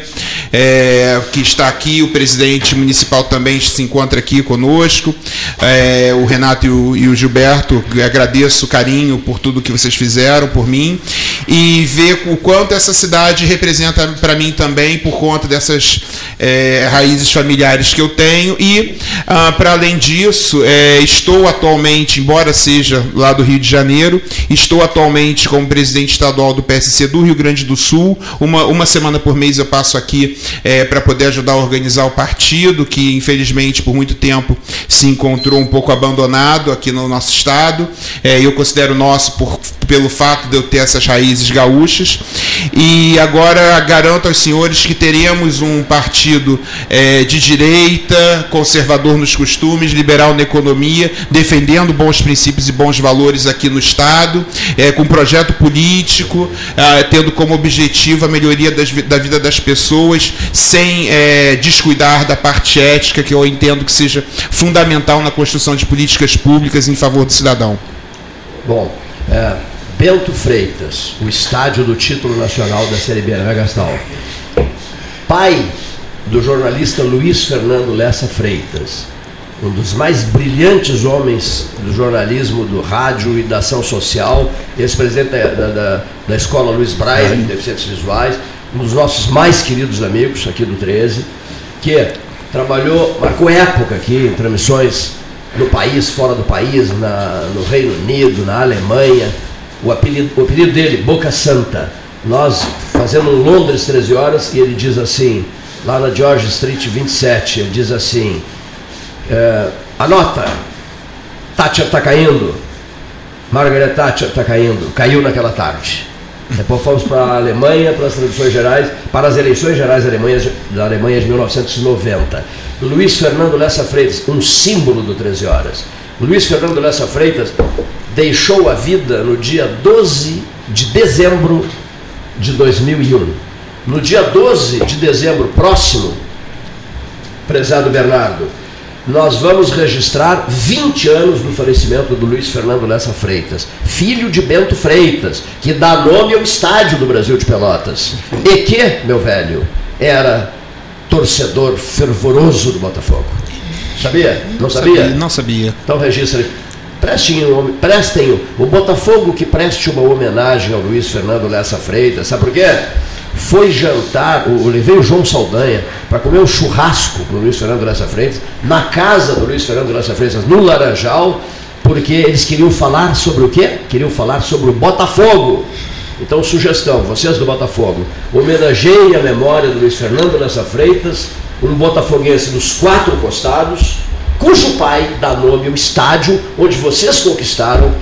é, que está aqui, o presidente municipal também se encontra aqui conosco, é, o Renato e o, e o Gilberto, agradeço o carinho por tudo que vocês fizeram por mim e ver o quanto essa cidade representa para mim também por conta dessas é, raízes familiares que eu tenho e ah, para além disso é, estou atualmente, embora seja lá do Rio de Janeiro, estou atualmente como presidente estadual do PSC do Rio Grande do Sul. Uma, uma semana por mês eu passo aqui é, para poder ajudar a organizar o partido, que infelizmente por muito tempo se encontrou um pouco abandonado aqui no nosso estado. É, eu considero nosso por, pelo fato de eu ter essas raízes gaúchas. E agora garanto aos senhores que teremos um partido é, de direita, conservador nos costumes, liberal na economia, defendendo bons princípios e bons valores aqui no Estado, é, com projeto político, é, tendo como objetivo a melhoria das, da vida das pessoas, sem é, descuidar da parte ética, que eu entendo que seja fundamental na construção de políticas públicas em favor do cidadão. Bom, é, Bento Freitas, o estádio do título nacional da Série B, né, Gastão? Pai do jornalista Luiz Fernando Lessa Freitas, um dos mais brilhantes homens do jornalismo, do rádio e da ação social, ex-presidente da, da, da, Escola Luiz Braille, de Deficientes Visuais, um dos nossos mais queridos amigos aqui do 13, que trabalhou, marcou época aqui em transmissões no país, fora do país, na, no Reino Unido, na Alemanha. O apelido, o apelido dele, Boca Santa. Nós fazendo um Londres 13 horas e ele diz assim, lá na George Street 27, ele diz assim, é, anota, Thatcher está caindo, Margaret Thatcher está caindo, caiu naquela tarde. Depois fomos para a Alemanha, para as eleições gerais, para as eleições gerais da Alemanha, de 1990. Luiz Fernando Lessa Freitas, um símbolo do 13 Horas. Luiz Fernando Lessa Freitas deixou a vida no dia 12 de dezembro de 2001. No dia 12 de dezembro próximo, prezado Bernardo, nós vamos registrar 20 anos do falecimento do Luiz Fernando Lessa Freitas, filho de Bento Freitas, que dá nome ao estádio do Brasil de Pelotas. E que, meu velho, era torcedor fervoroso do Botafogo. Sabia? Não sabia? sabia não sabia. Então registre. Prestem, prestem o Botafogo que preste uma homenagem ao Luiz Fernando Lessa Freitas. Sabe por quê? Foi jantar, eu levei o João Saldanha para comer um churrasco com o Luiz Fernando Lessa Freitas, na casa do Luiz Fernando Lessa Freitas, no Laranjal, porque eles queriam falar sobre o quê? Queriam falar sobre o Botafogo. Então, sugestão, vocês do Botafogo, homenageiem a memória do Luiz Fernando Lessa Freitas, um botafoguense dos quatro costados, cujo pai dá nome ao estádio onde vocês conquistaram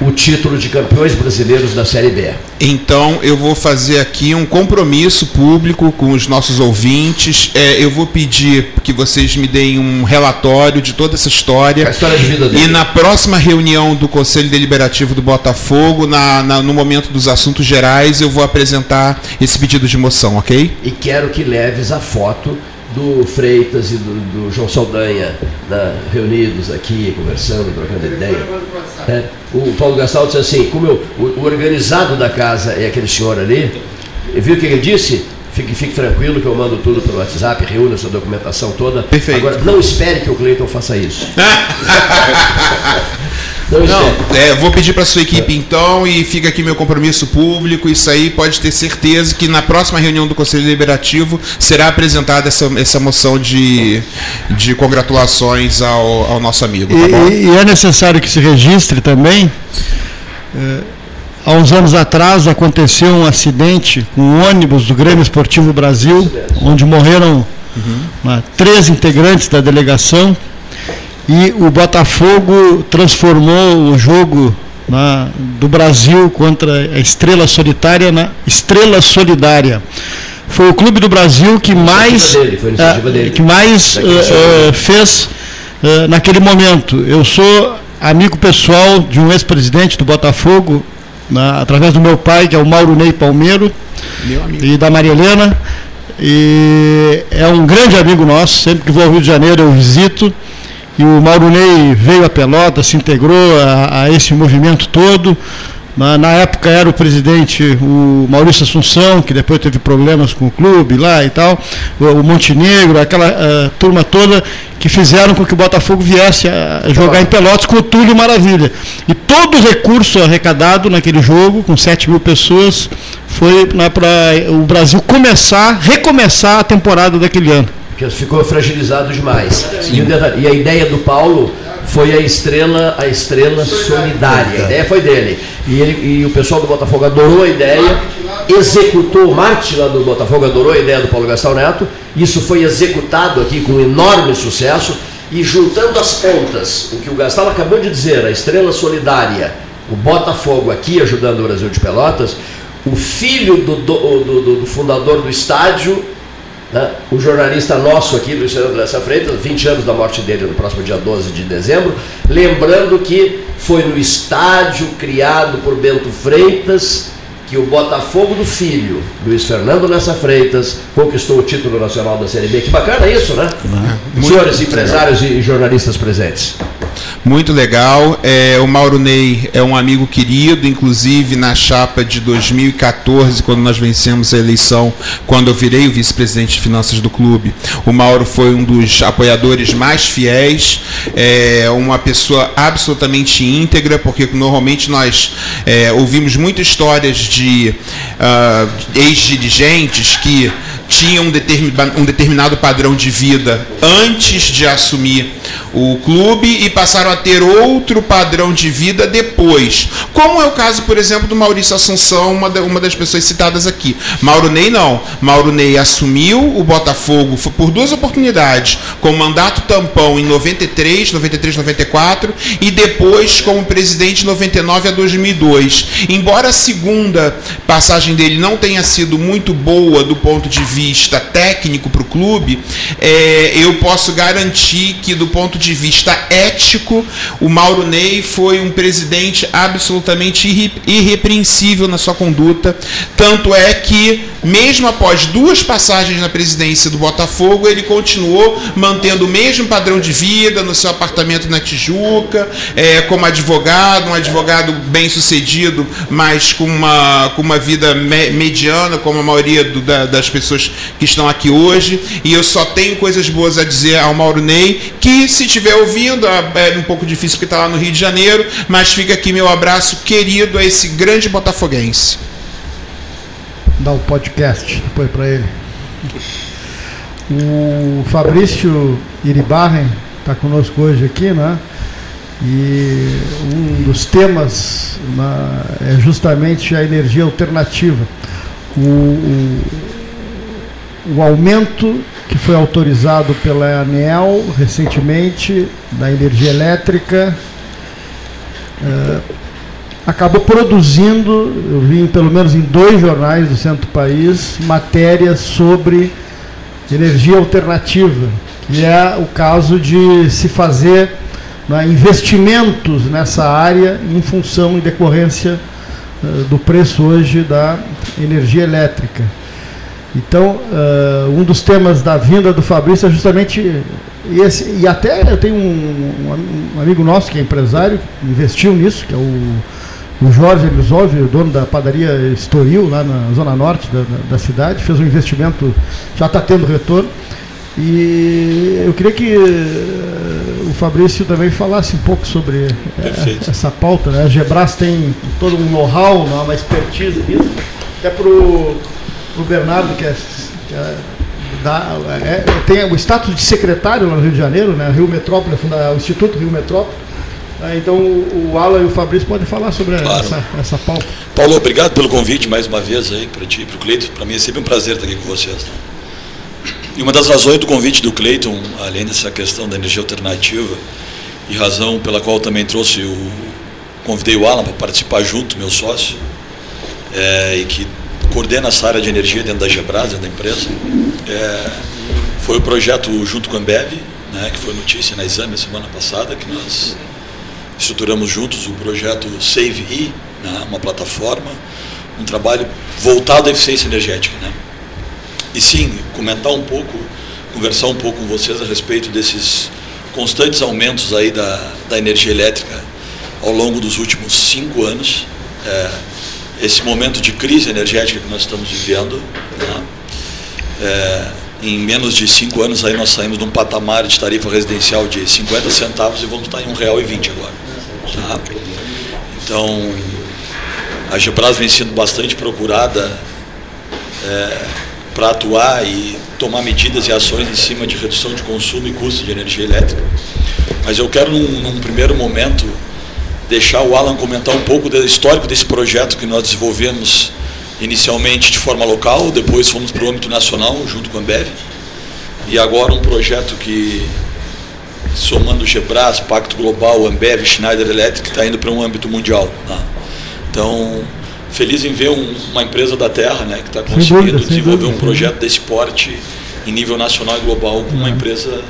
o título de campeões brasileiros da Série B. Então eu vou fazer aqui um compromisso público com os nossos ouvintes. É, eu vou pedir que vocês me deem um relatório de toda essa história. A história de vida dele. E na próxima reunião do Conselho Deliberativo do Botafogo, na, na, no momento dos assuntos gerais, eu vou apresentar esse pedido de moção, ok? E quero que leves a foto do Freitas e do, do João Saldanha né, reunidos aqui, conversando, trocando ideia. É, o Paulo Gastal disse assim, como eu, o, o, organizado da casa é aquele senhor ali, viu o que ele disse? Fique, fique tranquilo que eu mando tudo pelo WhatsApp, reúna essa documentação toda. Perfeito. Agora, não espere que o Cleiton faça isso. Não, é, vou pedir para sua equipe então e fica aqui meu compromisso público. Isso aí pode ter certeza que na próxima reunião do Conselho Deliberativo será apresentada essa, essa moção de, de congratulações ao, ao nosso amigo. Tá e, e, é necessário que se registre também. É, há uns anos atrás aconteceu um acidente com um ônibus do Grêmio Esportivo Brasil, onde morreram uhum. três integrantes da delegação e o Botafogo transformou o jogo na, do Brasil contra a Estrela Solitária na Estrela Solidária. Foi o clube do Brasil que mais, dele, uh, que mais uh, uh, fez naquele momento. Eu sou amigo pessoal de um ex-presidente do Botafogo, na, através do meu pai, que é o Mauro Ney Palmeiro, e da Maria Helena. E é um grande amigo nosso, sempre que vou ao Rio de Janeiro eu visito. E o Mauro Ney veio a Pelota, se integrou a, a esse movimento todo. Na, época era o presidente o Maurício Assunção, que depois teve problemas com o clube lá e tal, o, Montenegro, aquela uh, turma toda que fizeram com que o Botafogo viesse a jogar em Pelotas com o Túlio Maravilha. E todo o recurso arrecadado naquele jogo, com 7 mil pessoas, foi né, para o Brasil começar, recomeçar a temporada daquele ano. Porque ficou fragilizado demais. E, e a ideia do Paulo foi a estrela, a estrela solidária. A ideia foi dele. E, ele, e o pessoal do Botafogo adorou a ideia, executou, o Marte lá do Botafogo adorou a ideia do Paulo Gastão Neto, isso foi executado aqui com enorme sucesso, e juntando as pontas, o que o Gastão acabou de dizer, a estrela solidária, o Botafogo aqui ajudando o Brasil de Pelotas, o filho do, do, do, do fundador do estádio né? O jornalista nosso aqui, Luiz Fernando Lessa Freitas, 20 anos da morte dele no próximo dia 12 de dezembro, lembrando que foi no estádio criado por Bento Freitas que o Botafogo do Filho, Luiz Fernando Lessa Freitas, conquistou o título nacional da Série B. Que bacana isso, né? É. Senhores empresários legal. e jornalistas presentes. Muito legal. É, o Mauro Ney é um amigo querido, inclusive na chapa de 2014, quando nós vencemos a eleição, quando eu virei o vice-presidente de finanças do clube. O Mauro foi um dos apoiadores mais fiéis, é uma pessoa absolutamente íntegra, porque normalmente nós é, ouvimos muitas histórias de uh, ex-dirigentes que tinham um, determinado padrão de vida antes de assumir o clube e passaram a ter outro padrão de vida depois. Como é o caso, por exemplo, do Maurício Assunção, uma, das pessoas citadas aqui. Mauro Ney não. Mauro Ney assumiu o Botafogo por duas oportunidades, com mandato tampão em 93, 93, 94 e depois como presidente de 99 a 2002. Embora a segunda passagem dele não tenha sido muito boa do ponto de vista técnico para o clube, é, eu posso garantir que do ponto de vista ético, o Mauro Ney foi um presidente absolutamente irrepreensível na sua conduta. Tanto é que, mesmo após duas passagens na presidência do Botafogo, ele continuou mantendo o mesmo padrão de vida no seu apartamento na Tijuca, é, como advogado, um advogado bem sucedido, mas com uma, com uma vida me, mediana, como a maioria do, da, das pessoas que estão aqui hoje. E eu só tenho coisas boas a dizer ao Mauro Ney, que se estiver ouvindo, é um pouco difícil porque está lá no Rio de Janeiro, mas fica aqui meu abraço querido a esse grande botafoguense. Dá o um podcast depois para ele. O Fabrício Iribarren está conosco hoje aqui, né? E um dos temas né, é justamente a energia alternativa. O, o, o aumento que foi autorizado pela ANEL recentemente, da energia elétrica, uh, acabou produzindo, eu vi pelo menos em dois jornais do centro do país, matérias sobre energia alternativa, que é o caso de se fazer né, investimentos nessa área em função e decorrência uh, do preço hoje da energia elétrica. Então, uh, um dos temas da vinda do Fabrício é justamente esse. E até eu tenho um, um amigo nosso que é empresário, que investiu nisso, que é o, o Jorge Elisove, o dono da padaria Estoril, lá na zona norte da, da, da cidade, fez um investimento, já está tendo retorno. E eu queria que uh, o Fabrício também falasse um pouco sobre uh, essa pauta. Né? A Gebras tem todo um know-how, uma expertise nisso. Até para o o Bernardo, que é, que é, da, é, tem o status de secretário lá no Rio de Janeiro, né? Rio Metrópole, o Instituto Rio Metrópole. É, então o Alan e o Fabrício podem falar sobre claro. essa, essa pauta. Paulo, obrigado pelo convite mais uma vez aí para ti e para o Cleiton. Para mim é sempre um prazer estar aqui com vocês. Né? E uma das razões do convite do Cleiton, além dessa questão da energia alternativa, e razão pela qual também trouxe o. convidei o Alan para participar junto, meu sócio, é, e que coordena essa área de energia dentro da Gebras, da empresa. É, foi o projeto junto com a Ambev, né, que foi notícia na Exame semana passada, que nós estruturamos juntos o projeto Save E, né, uma plataforma, um trabalho voltado à eficiência energética. Né? E sim, comentar um pouco, conversar um pouco com vocês a respeito desses constantes aumentos aí da, da energia elétrica ao longo dos últimos cinco anos. É, esse momento de crise energética que nós estamos vivendo. Né? É, em menos de cinco anos aí nós saímos de um patamar de tarifa residencial de 50 centavos e vamos estar em R$ 1,20 agora. Tá? Então, a Gebras vem sendo bastante procurada é, para atuar e tomar medidas e ações em cima de redução de consumo e custo de energia elétrica. Mas eu quero, num, num primeiro momento, deixar o Alan comentar um pouco do histórico desse projeto que nós desenvolvemos inicialmente de forma local, depois fomos para o âmbito nacional, junto com a Ambev, e agora um projeto que, somando o Gebras, Pacto Global, Ambev, Schneider Electric, está indo para um âmbito mundial. Né? Então, feliz em ver um, uma empresa da Terra né, que está conseguindo desenvolver um projeto desse porte em nível nacional e global com uma empresa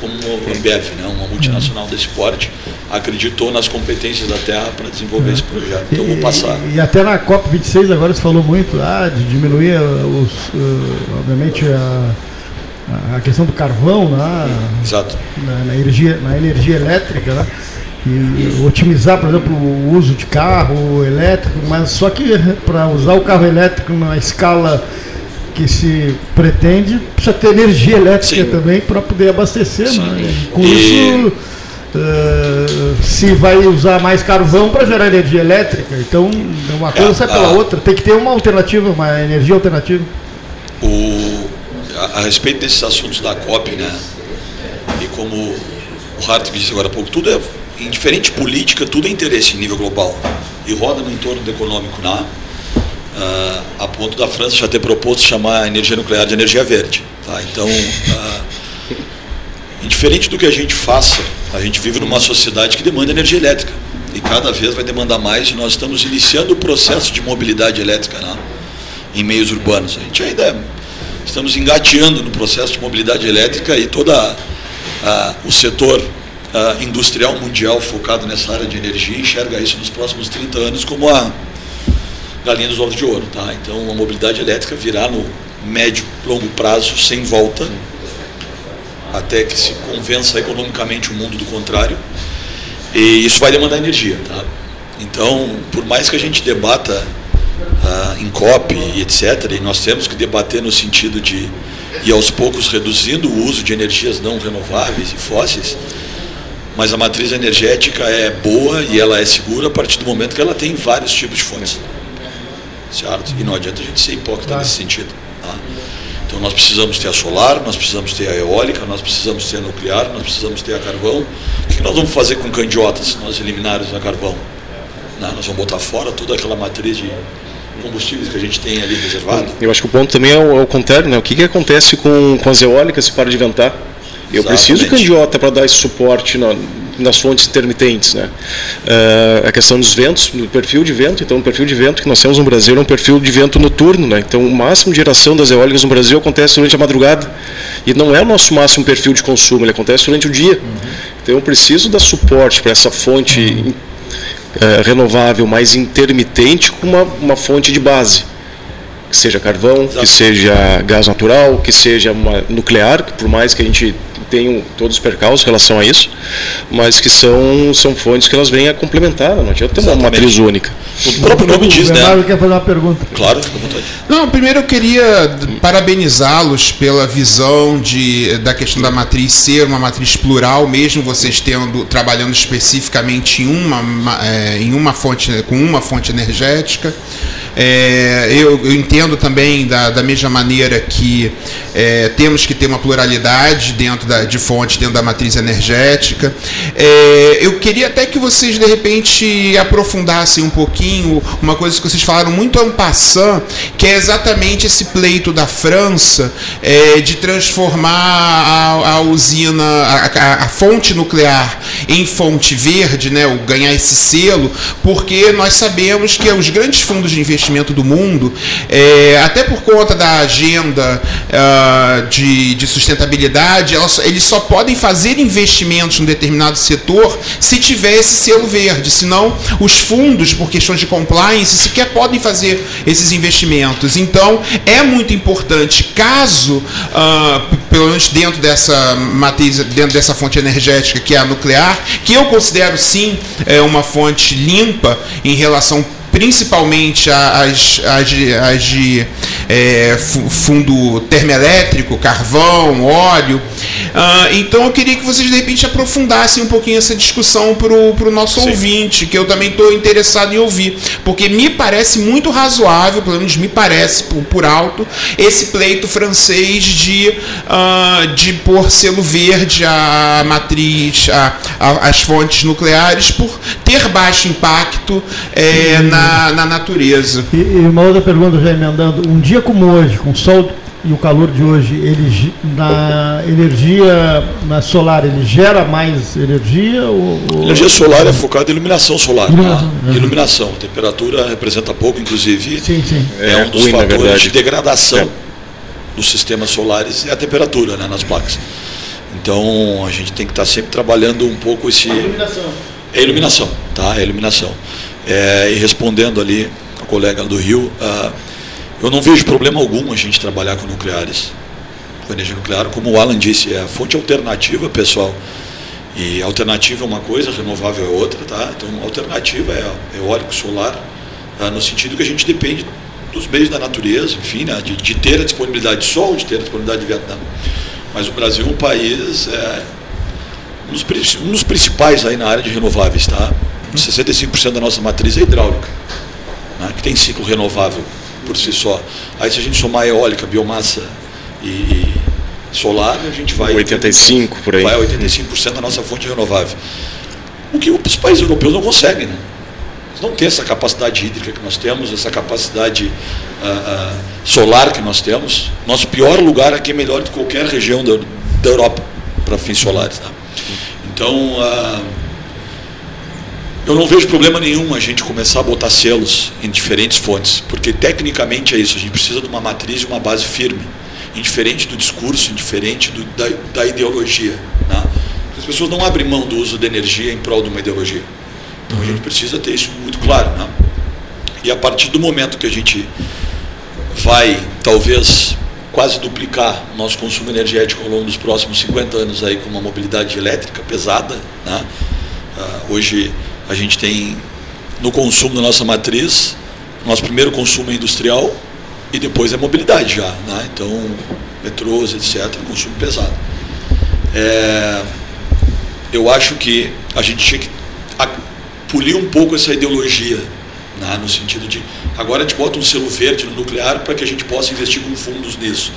como a Ambev, né, uma multinacional desse porte, acreditou nas competências da Terra para desenvolver é. esse projeto. Então, vou passar. E, e, até na COP26 agora se falou muito ah, de diminuir os, uh, obviamente, a, a questão do carvão né, Exato. Na, na, energia, na energia elétrica, né? E otimizar, por exemplo, o uso de carro elétrico, mas só que para usar o carro elétrico na escala que se pretende, precisa ter energia elétrica Sim. também para poder abastecer. Né? Com e... isso, uh, se vai usar mais carvão para gerar energia elétrica, então uma coisa é, sai pela a... outra. Tem que ter uma alternativa, uma energia alternativa. O, a, a respeito desses assuntos da COP, né? E como o Hartwig disse agora há pouco, tudo é, em diferente política, tudo é interesse em nível global. E roda no entorno do econômico, né? Uh, a ponto da França já ter proposto chamar a energia nuclear de energia verde. Tá? Então, uh, indiferente do que a gente faça, a gente vive numa sociedade que demanda energia elétrica e cada vez vai demandar mais. E nós estamos iniciando o processo de mobilidade elétrica né, em meios urbanos. A gente ainda estamos engateando no processo de mobilidade elétrica e todo o setor industrial mundial focado nessa área de energia enxerga isso nos próximos 30 anos como a galinha dos ovos de ouro. Tá? Então a mobilidade elétrica virá no médio, longo prazo, sem volta, até que se convença economicamente o mundo do contrário. E isso vai demandar energia. Tá? Então, por mais que a gente debata ah, em COP e etc., e nós temos que debater no sentido de ir aos poucos reduzindo o uso de energias não renováveis e fósseis, mas a matriz energética é boa e ela é segura a partir do momento que ela tem vários tipos de fontes certo? E não adianta a gente ser hipócrita claro. nesse sentido. Tá? Então nós precisamos ter a solar, nós precisamos ter a eólica, nós precisamos ter a nuclear, nós precisamos ter a carvão. O que nós vamos fazer com candiotas se nós eliminarmos a carvão? Não, nós vamos botar fora toda aquela matriz de combustíveis que a gente tem ali reservado. Eu acho que o ponto também é o, é o contrário, né? O que, que acontece com, com as eólicas se para de ventar? Eu Exatamente. preciso de candiota para dar esse suporte na, nas fontes intermitentes. Né? Uh, a questão dos ventos, do perfil de vento, então o perfil de vento que nós temos no Brasil é um perfil de vento noturno, né? então o máximo de geração das eólicas no Brasil acontece durante a madrugada e não é o nosso máximo perfil de consumo, ele acontece durante o dia. Uhum. Então eu preciso dar suporte para essa fonte uhum. uh, renovável mais intermitente com uma, uma fonte de base que seja carvão, Exato. que seja gás natural, que seja nuclear, que por mais que a gente tenho todos os percalços em relação a isso, mas que são, são fontes que elas vêm a complementar, não adianta ter uma matriz única. O próprio nome diz, né? quer fazer uma pergunta. Claro, fica à vontade. Não, primeiro eu queria parabenizá-los pela visão de, da questão da matriz ser uma matriz plural, mesmo vocês tendo trabalhando especificamente em uma, é, em uma fonte, com uma fonte energética. É, eu, eu, entendo também da, da mesma maneira que é, temos que ter uma pluralidade dentro da, de fontes dentro da matriz energética. É, eu queria até que vocês de repente aprofundassem um pouquinho uma coisa que vocês falaram muito en passant, que é exatamente esse pleito da França é, de transformar a, a usina, a, a, a, fonte nuclear em fonte verde, né, o ganhar esse selo, porque nós sabemos que os grandes fundos de investimento do mundo, é, até por conta da agenda uh, de, de, sustentabilidade, elas, eles só podem fazer investimentos em determinado setor se tiver esse selo verde, senão os fundos, por questões de compliance, sequer podem fazer esses investimentos. Então, é muito importante, caso, uh, pelo menos dentro dessa matriz, dentro dessa fonte energética que é a nuclear, que eu considero sim é, uma fonte limpa em relação principalmente as, as, as de é, fundo termoelétrico, carvão, óleo. Ah, então eu queria que vocês de repente aprofundassem um pouquinho essa discussão para o nosso Sim. ouvinte, que eu também estou interessado em ouvir, porque me parece muito razoável, pelo menos me parece por, por alto, esse pleito francês de, uh, de pôr selo verde a matriz, a, a, as fontes nucleares, por ter baixo impacto é, na na, natureza. E, e, uma outra pergunta, já emendando: um dia como hoje, com o sol e o calor de hoje, ele, na energia na solar, ele gera mais energia? Ou, ou... Energia solar é focada em iluminação solar. Iluminação. Tá? iluminação. A temperatura representa pouco, inclusive. Sim, sim. É, é um dos ruim, fatores de degradação é. dos sistemas solares é a temperatura né, nas placas. Então a gente tem que estar sempre trabalhando um pouco esse. A iluminação. É iluminação, tá? É iluminação. É, e respondendo ali a colega do Rio, uh, eu não vejo problema algum a gente trabalhar com nucleares, com energia nuclear, como o Alan disse, é a fonte alternativa, pessoal. E alternativa é uma coisa, renovável é outra, tá? Então, alternativa é eólico, solar, uh, no sentido que a gente depende dos meios da natureza, enfim, né? de, de, ter a disponibilidade de sol, de ter a disponibilidade de vento. Mas o Brasil é um país, é, um, dos, um dos principais aí na área de renováveis, tá? 65% da nossa matriz é hidráulica, né, que tem ciclo renovável por si só. Aí se a gente somar eólica, biomassa e, e solar, a gente vai 85 por aí. Vai a 85% da nossa fonte renovável. O que os países europeus não conseguem, né? Eles não têm essa capacidade hídrica que nós temos, essa capacidade uh, uh, solar que nós temos. Nosso pior lugar aqui é melhor do que qualquer região da, da Europa para fins solares. Né? Então, uh, eu não vejo problema nenhum a gente começar a botar selos em diferentes fontes, porque tecnicamente é isso, a gente precisa de uma matriz e uma base firme, indiferente do discurso, indiferente do, da, da, ideologia. Né? As pessoas não abrem mão do uso da energia em prol de uma ideologia. Então a gente precisa ter isso muito claro. Né? E a partir do momento que a gente vai, talvez, quase duplicar o nosso consumo energético ao longo dos próximos 50 anos aí com uma mobilidade elétrica pesada, né? Uh, hoje a gente tem no consumo da nossa matriz, nosso primeiro consumo é industrial e depois é mobilidade já, né? então metrôs, etc., consumo pesado. É, eu acho que a gente tinha que polir um pouco essa ideologia, né? no sentido de agora a gente bota um selo verde no nuclear para que a gente possa investir com fundos nisso.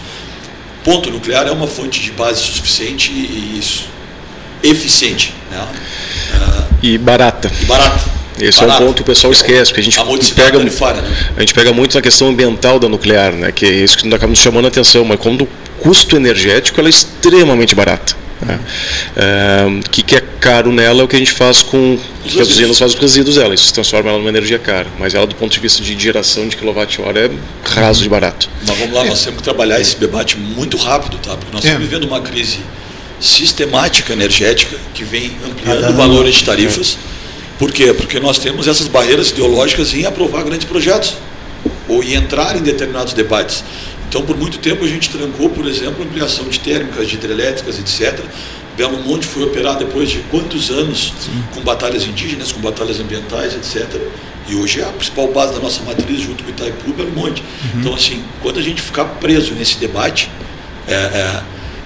Ponto nuclear é uma fonte de base suficiente e isso eficiente. Né? E barata. E barata. Esse Barato. é um ponto que o pessoal esquece, porque a gente, a pega, né? a gente pega muito na questão ambiental da nuclear, né, que é isso que acaba nos chamando a atenção, mas quando o custo energético ela é extremamente barata. Né? É, o que, que é caro nela é o que a gente faz com os que as usinas fazem com os resíduos dela, isso se transforma ela numa energia cara, mas ela do ponto de vista de geração de quilowatt-hora é raso de barato. Mas vamos lá, nós temos que trabalhar esse debate muito rápido, tá? porque nós é. estamos vivendo uma crise sistemática energética que vem ampliando valores de tarifas. Por quê? Porque nós temos essas barreiras ideológicas em aprovar grandes projetos ou em entrar em determinados debates. Então, por muito tempo, a gente trancou, por exemplo, a ampliação de térmicas, de hidrelétricas, etc. Belo Monte foi operado depois de quantos anos Sim. com batalhas indígenas, com batalhas ambientais, etc. E hoje é a principal base da nossa matriz, junto com Itaipu, Belo Monte. Uhum. Então, assim, quando a gente ficar preso nesse debate, é, é,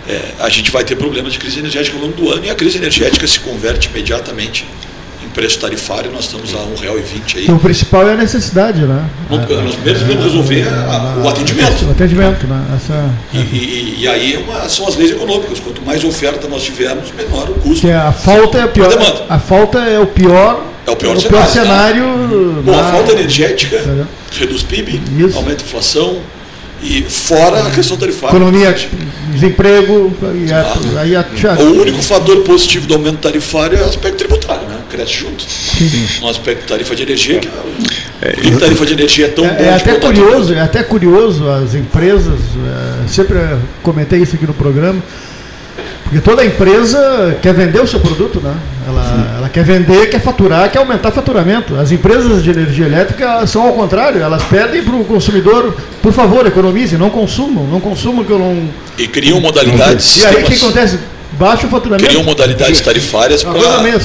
é, a gente vai ter problemas de crise energética ao longo do ano e a crise energética se converte imediatamente em preço tarifário, nós estamos a R$ 1,20 aí. Então, o principal é a necessidade, né? Bom, nós primeiro devemos resolver a, o atendimento. O atendimento, né? Essa... E, e, e aí é uma, são as leis econômicas. Quanto mais oferta nós tivermos, menor o custo. Que a falta é a pior. A, a falta é o pior. É o pior é o cenário. Pior cenário né? Bom, a falta energética reduz PIB, Isso. aumenta a inflação, E fora a questão tarifária. Economia, desemprego, e a, Ah. aí a, O único fator positivo do aumento tarifário é o aspecto tributário, né? Cresce junto. No aspecto de tarifa de energia, que é, e tarifa de energia é tão bom É, é até curioso, é até curioso as empresas, é, sempre comentei isso aqui no programa, porque toda empresa quer vender o seu produto, né? Ela, ela quer vender, quer faturar, quer aumentar o faturamento. As empresas de energia elétrica são ao contrário, elas pedem para o consumidor, por favor, economize, não consumam, não consumam que eu não. E criam modalidades. E aí o que acontece? Baixa o faturamento. Criam modalidades tarifárias coisa para meio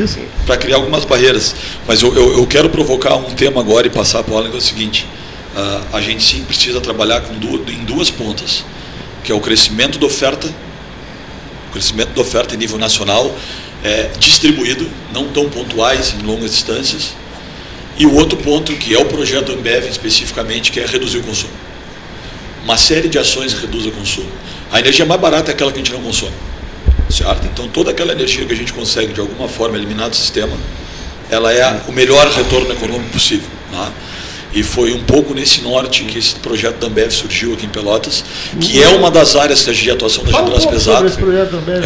isso. para criar algumas barreiras. Mas eu, eu, eu quero provocar um tema agora e passar para o Alan, que é o seguinte: ah, a gente sim precisa trabalhar com du- em duas pontas, que é o crescimento da oferta, crescimento da oferta em nível nacional, é, distribuído, não tão pontuais em longas distâncias, e o outro ponto, que é o projeto Ambev especificamente, que é reduzir o consumo. Uma série de ações reduz o consumo. A energia mais barata é aquela que a gente não consome. Certo? Então, toda aquela energia que a gente consegue, de alguma forma, eliminar do sistema, ela é o melhor retorno econômico possível. tá? E foi um pouco nesse norte que esse projeto da Ambev surgiu aqui em Pelotas, que é uma das áreas de atuação da Fala Gebras pesada.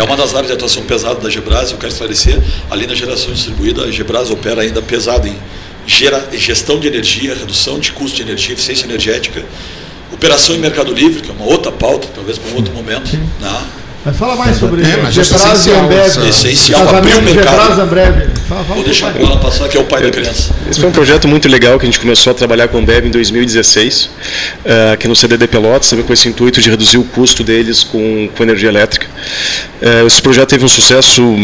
É uma das áreas de atuação pesada da Gebras, eu quero esclarecer, além da geração distribuída, a Gebras opera ainda pesado em gera- gestão de energia, redução de custo de energia, eficiência energética, operação em mercado livre, que é uma outra pauta, talvez para um outro momento. Né? Mas fala mais sobre É, isso é Gebras e essencial, Ambev. é essencial, Casamento abrir o mercado. Gebras Ambev. Vou deixar a bola passar, que é o pai da criança. Esse foi um projeto muito legal que a gente começou a trabalhar com o Ambev em 2016, eh, aqui no CDD Pelotas, também com esse intuito de reduzir o custo deles com, com energia elétrica. Eh, esse projeto teve um sucesso,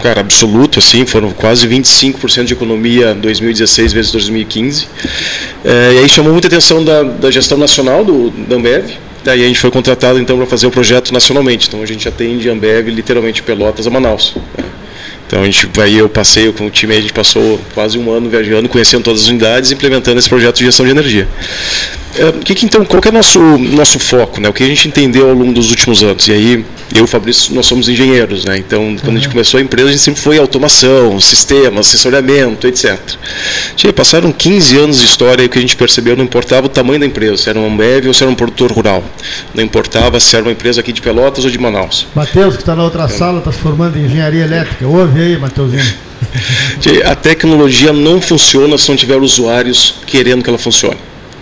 cara, absoluto, assim, foram quase 25% de economia em 2016 vezes 2015. Eh, e aí chamou muita atenção da, da gestão nacional do, da Ambev, Daí a gente foi contratado então para fazer o projeto nacionalmente. Então a gente atende Ambev literalmente Pelotas a Manaus. Então a gente aí eu passei com o time, a gente passou quase um ano viajando, conhecendo todas as unidades, implementando esse projeto de gestão de energia. É, o que que, então, qual que é o nosso nosso foco, né? O que a gente entendeu ao longo dos últimos anos? E aí eu e o Fabrício nós somos engenheiros, né? Então quando a gente começou a empresa a gente sempre foi automação, sistemas, assessoramento, etc. Tinha passaram 15 anos de história e o que a gente percebeu não importava o tamanho da empresa, se era um Ambev ou se era um produtor rural. Não importava se era uma empresa aqui de Pelotas ou de Manaus. Matheus, que está na outra sala, está se formando em engenharia elétrica. Ouve aí, Matheusinho. A tecnologia não funciona se não tiver usuários querendo que ela funcione.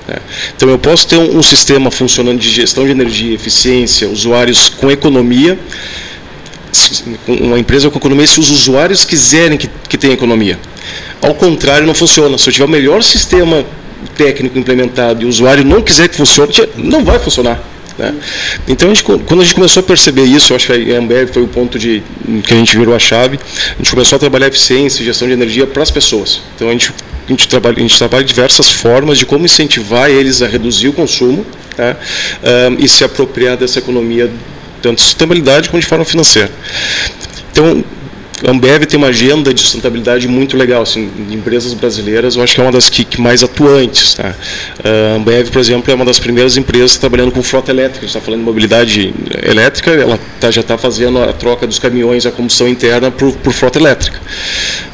Né? Então eu posso ter um, um sistema funcionando de gestão de energia, eficiência, usuários com economia, uma empresa com economia se os usuários quiserem que, que tenha economia. Ao contrário, não funciona. Se eu tiver o melhor sistema técnico implementado e o usuário não quiser que funcione, não vai funcionar. né? Então, a gente, quando a gente começou a perceber isso, eu acho que a Ambev foi o ponto de, que a gente virou a chave, a gente começou a trabalhar eficiência e gestão de energia para as pessoas. Então, a gente, a, gente trabalha, a gente trabalha diversas formas de como incentivar eles a reduzir o consumo tá? Ah, e se apropriar dessa economia, tanto de sustentabilidade como de forma financeira. Então, a Ambev tem uma agenda de sustentabilidade muito legal, assim, de empresas brasileiras, eu acho que é uma das que, que mais atuantes. Tá? A Ambev, por exemplo, é uma das primeiras empresas trabalhando com frota elétrica, a gente está falando de mobilidade elétrica, ela tá, já está fazendo a troca dos caminhões a combustão interna por, por frota elétrica.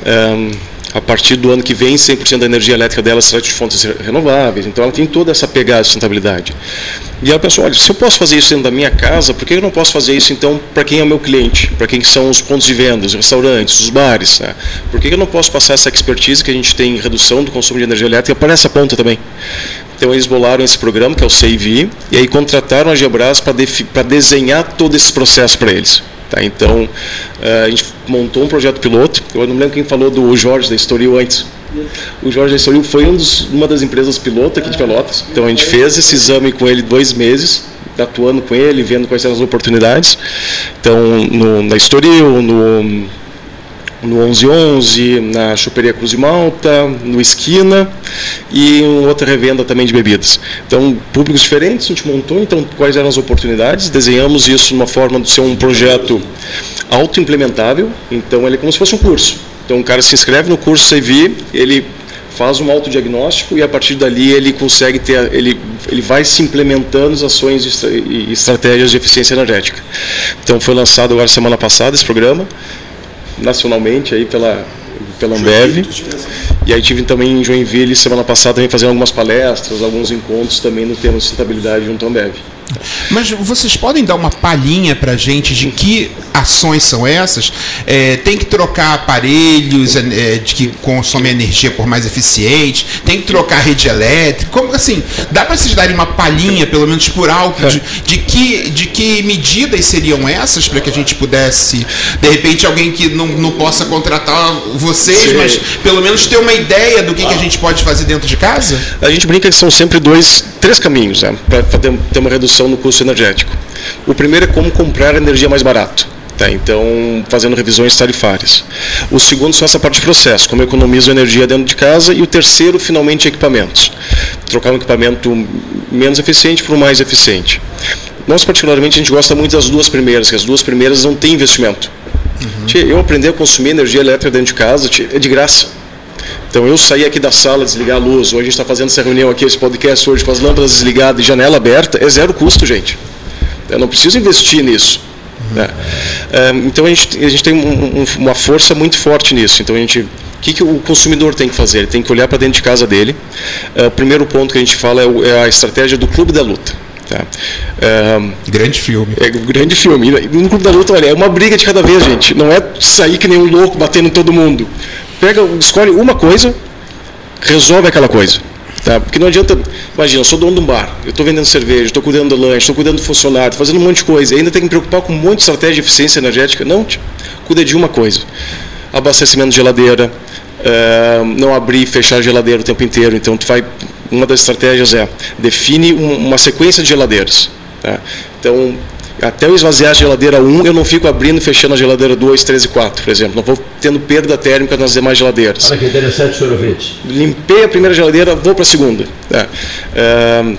Ahn, a partir do ano que vem, 100% da energia elétrica dela será de fontes renováveis, então ela tem toda essa pegada de sustentabilidade. E ela pensou, olha, se eu posso fazer isso dentro da minha casa, por que eu não posso fazer isso então para quem é o meu cliente, para quem são os pontos de venda, os restaurantes, os bares? Né? Por que eu não posso passar essa expertise que a gente tem em redução do consumo de energia elétrica para essa ponta também? Então eles bolaram esse programa, que é o CIV, e aí contrataram a Gebras para desenhar todo esse processo para eles. Tá? Então eh, a gente montou um projeto piloto, eu não lembro quem falou do Jorge da Estoril antes. O Jorge da Estoril foi um dos, uma das empresas piloto aqui de Pelotas, então a gente fez esse exame com ele dois meses, atuando com ele, vendo quais eram as oportunidades. Então, no, na Estoril, no, no 1111, na Choperia Cruz de Malta, no Esquina e outra revenda também de bebidas. Então, públicos diferentes, a gente montou então quais eram as oportunidades, desenhamos isso numa forma de ser um projeto auto-implementável, então ele é como se fosse um curso. Então, o cara se inscreve no curso CV, ele faz um autodiagnóstico e a partir dali ele consegue ter, ele, ele vai se implementando as ações e estratégias de eficiência energética. Então, foi lançado agora semana passada esse programa, nacionalmente aí pela pela Ambev. E aí tive também em Joinville, semana passada, também fazendo algumas palestras, alguns encontros também no tema de sustentabilidade junto à Ambev. Mas vocês podem dar uma palhinha para gente de que ações são essas? É, tem que trocar aparelhos é, de que consomem energia por mais eficiente? Tem que trocar rede elétrica? Como assim? Dá para vocês darem uma palhinha, pelo menos por alto, de, de que, de que medidas seriam essas para que a gente pudesse, de repente, alguém que não, não possa contratar vocês, Sim. mas pelo menos ter uma ideia do que, ah. que a gente pode fazer dentro de casa? A gente brinca que são sempre dois, três caminhos né, para ter uma redução no custo energético. O primeiro é como comprar energia mais barato. Tá, então, fazendo revisões tarifárias. O segundo são essa parte de processo, como eu economizo energia dentro de casa. E o terceiro, finalmente, equipamentos. Trocar um equipamento menos eficiente por um mais eficiente. Nós, particularmente, a gente gosta muito das duas primeiras, que as duas primeiras não têm investimento. Uhum. eu aprender a consumir energia elétrica dentro de casa é de graça. Então eu saí aqui da sala, desligar a luz, hoje a gente está fazendo essa reunião aqui, esse podcast hoje com as lâmpadas desligadas e janela aberta, é zero custo, gente. Eu não preciso investir nisso. Né? É, então a gente, a gente tem um, um, uma força muito forte nisso. Então a gente, o que, que o consumidor tem que fazer? Ele tem que olhar para dentro de casa dele. É, o primeiro ponto que a gente fala é, o, é a estratégia do clube da luta. Tá? Grande filme. É grande filme. No Clube da Luta, olha, é uma briga de cada vez, gente. Não é sair que nem um louco batendo em todo mundo pega, escolhe uma coisa, resolve aquela coisa. Tá? Porque não adianta, imagina, eu sou dono de um bar, eu estou vendendo cerveja, estou cuidando do lanche, estou cuidando do funcionário, fazendo um monte de coisa, ainda tem que me preocupar com um monte de estratégia de eficiência energética. Não, cuida de uma coisa: abastecimento de geladeira, é, não abrir e fechar a geladeira o tempo inteiro. Então, tu vai, uma das estratégias é define um, uma sequência de geladeiras. Tá? Então, até eu esvaziar a geladeira 1, eu não fico abrindo e fechando a geladeira 2, 3 e 4, por exemplo. Não vou tendo perda térmica nas demais geladeiras. Olha que interessante, ouvinte. Limpei a primeira geladeira, vou para a segunda. É. É,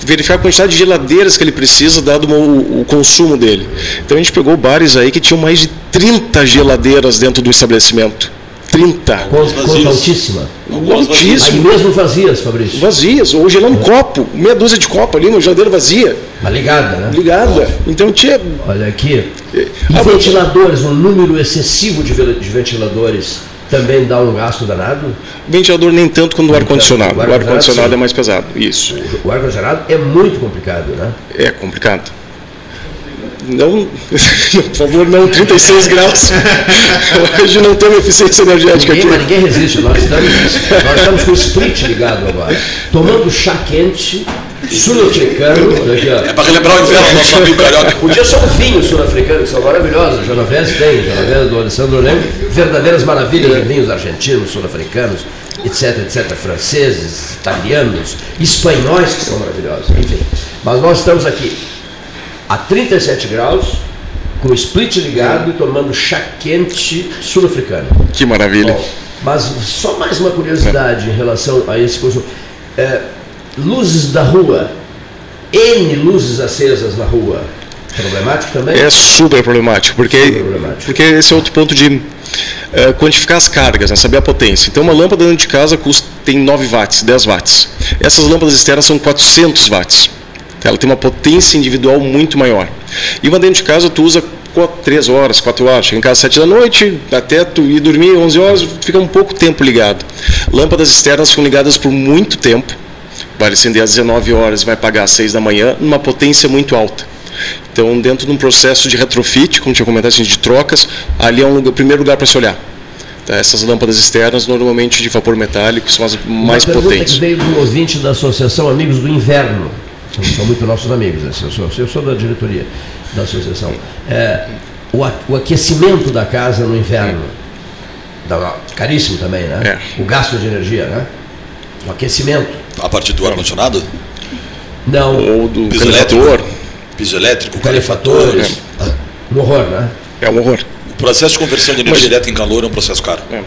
verificar a quantidade de geladeiras que ele precisa, dado o, o, consumo dele. Então a gente pegou bares aí que tinham mais de 30 geladeiras dentro do estabelecimento. 30. Conta altíssima. Altíssima. Aí mesmo vazias, Fabrício? Vazias. Ou gelando é. copo, meia dúzia de copo ali, uma geladeira vazia. Mas ligada, né? Ligada. Então tinha. Olha aqui. E ah, ventiladores, um número excessivo de ventiladores também dá um gasto danado? Ventilador nem tanto quanto o ar-condicionado. O ar-condicionado ar é mais pesado. Isso. O ar-condicionado é muito complicado, né? É complicado. Não, por favor, não 36 graus. Hoje não tem eficiência energética ninguém, aqui. Mas ninguém resiste. Nós estamos, nós estamos com o split ligado agora. Tomando chá quente, sul-africano. É para relembrar o inverno, nosso amigo carioca. Podia ser um vinho sul-africano, que são maravilhosos. Genovese tem, Genovese do Alessandro Leme, verdadeiras maravilhas de vinhos argentinos, sul-africanos, etc, etc, franceses, italianos, espanhóis, que são maravilhosos. Enfim, mas nós estamos aqui a 37 graus, com o split ligado e tomando chá quente sul-africano. Que maravilha. Bom, mas só mais uma curiosidade é. em relação a esse consumo. É, luzes da rua, N luzes acesas na rua. Problemático também? É super problemático, porque, super problemático. porque esse é outro ponto de é, quantificar as cargas, né, saber a potência. Então, uma lâmpada dentro de casa custa, tem 9 watts, 10 watts. Essas lâmpadas externas são 400 watts. Ela tem uma potência individual muito maior. E uma dentro de casa tu usa 3 horas, 4 horas. Chega em casa às 7 da noite, até tu ir dormir 11 horas, fica um pouco tempo ligado. Lâmpadas externas ficam ligadas por muito tempo. Vai acender às 19 horas, vai apagar às 6 da manhã, numa potência muito alta. Então, dentro de um processo de retrofit, como tinha comentado, assim, de trocas, ali é um lugar, o primeiro lugar para se olhar. Tá, essas lâmpadas externas, normalmente de vapor metálico, são as mais Uma potentes. Que veio do ouvinte da Associação Amigos do Inverno são, são muito nossos amigos, né? eu, sou, eu sou da diretoria da associação. É, o, o, aquecimento da casa no inverno, da, caríssimo também, né? É. O gasto de energia, né? O aquecimento. A partir do ar-condicionado? Não. Ou do piso elétrico. Piso elétrico, calefatores. É. Um horror, né? É um horror. O processo de conversão de energia Mas... elétrica em calor é um processo caro. É.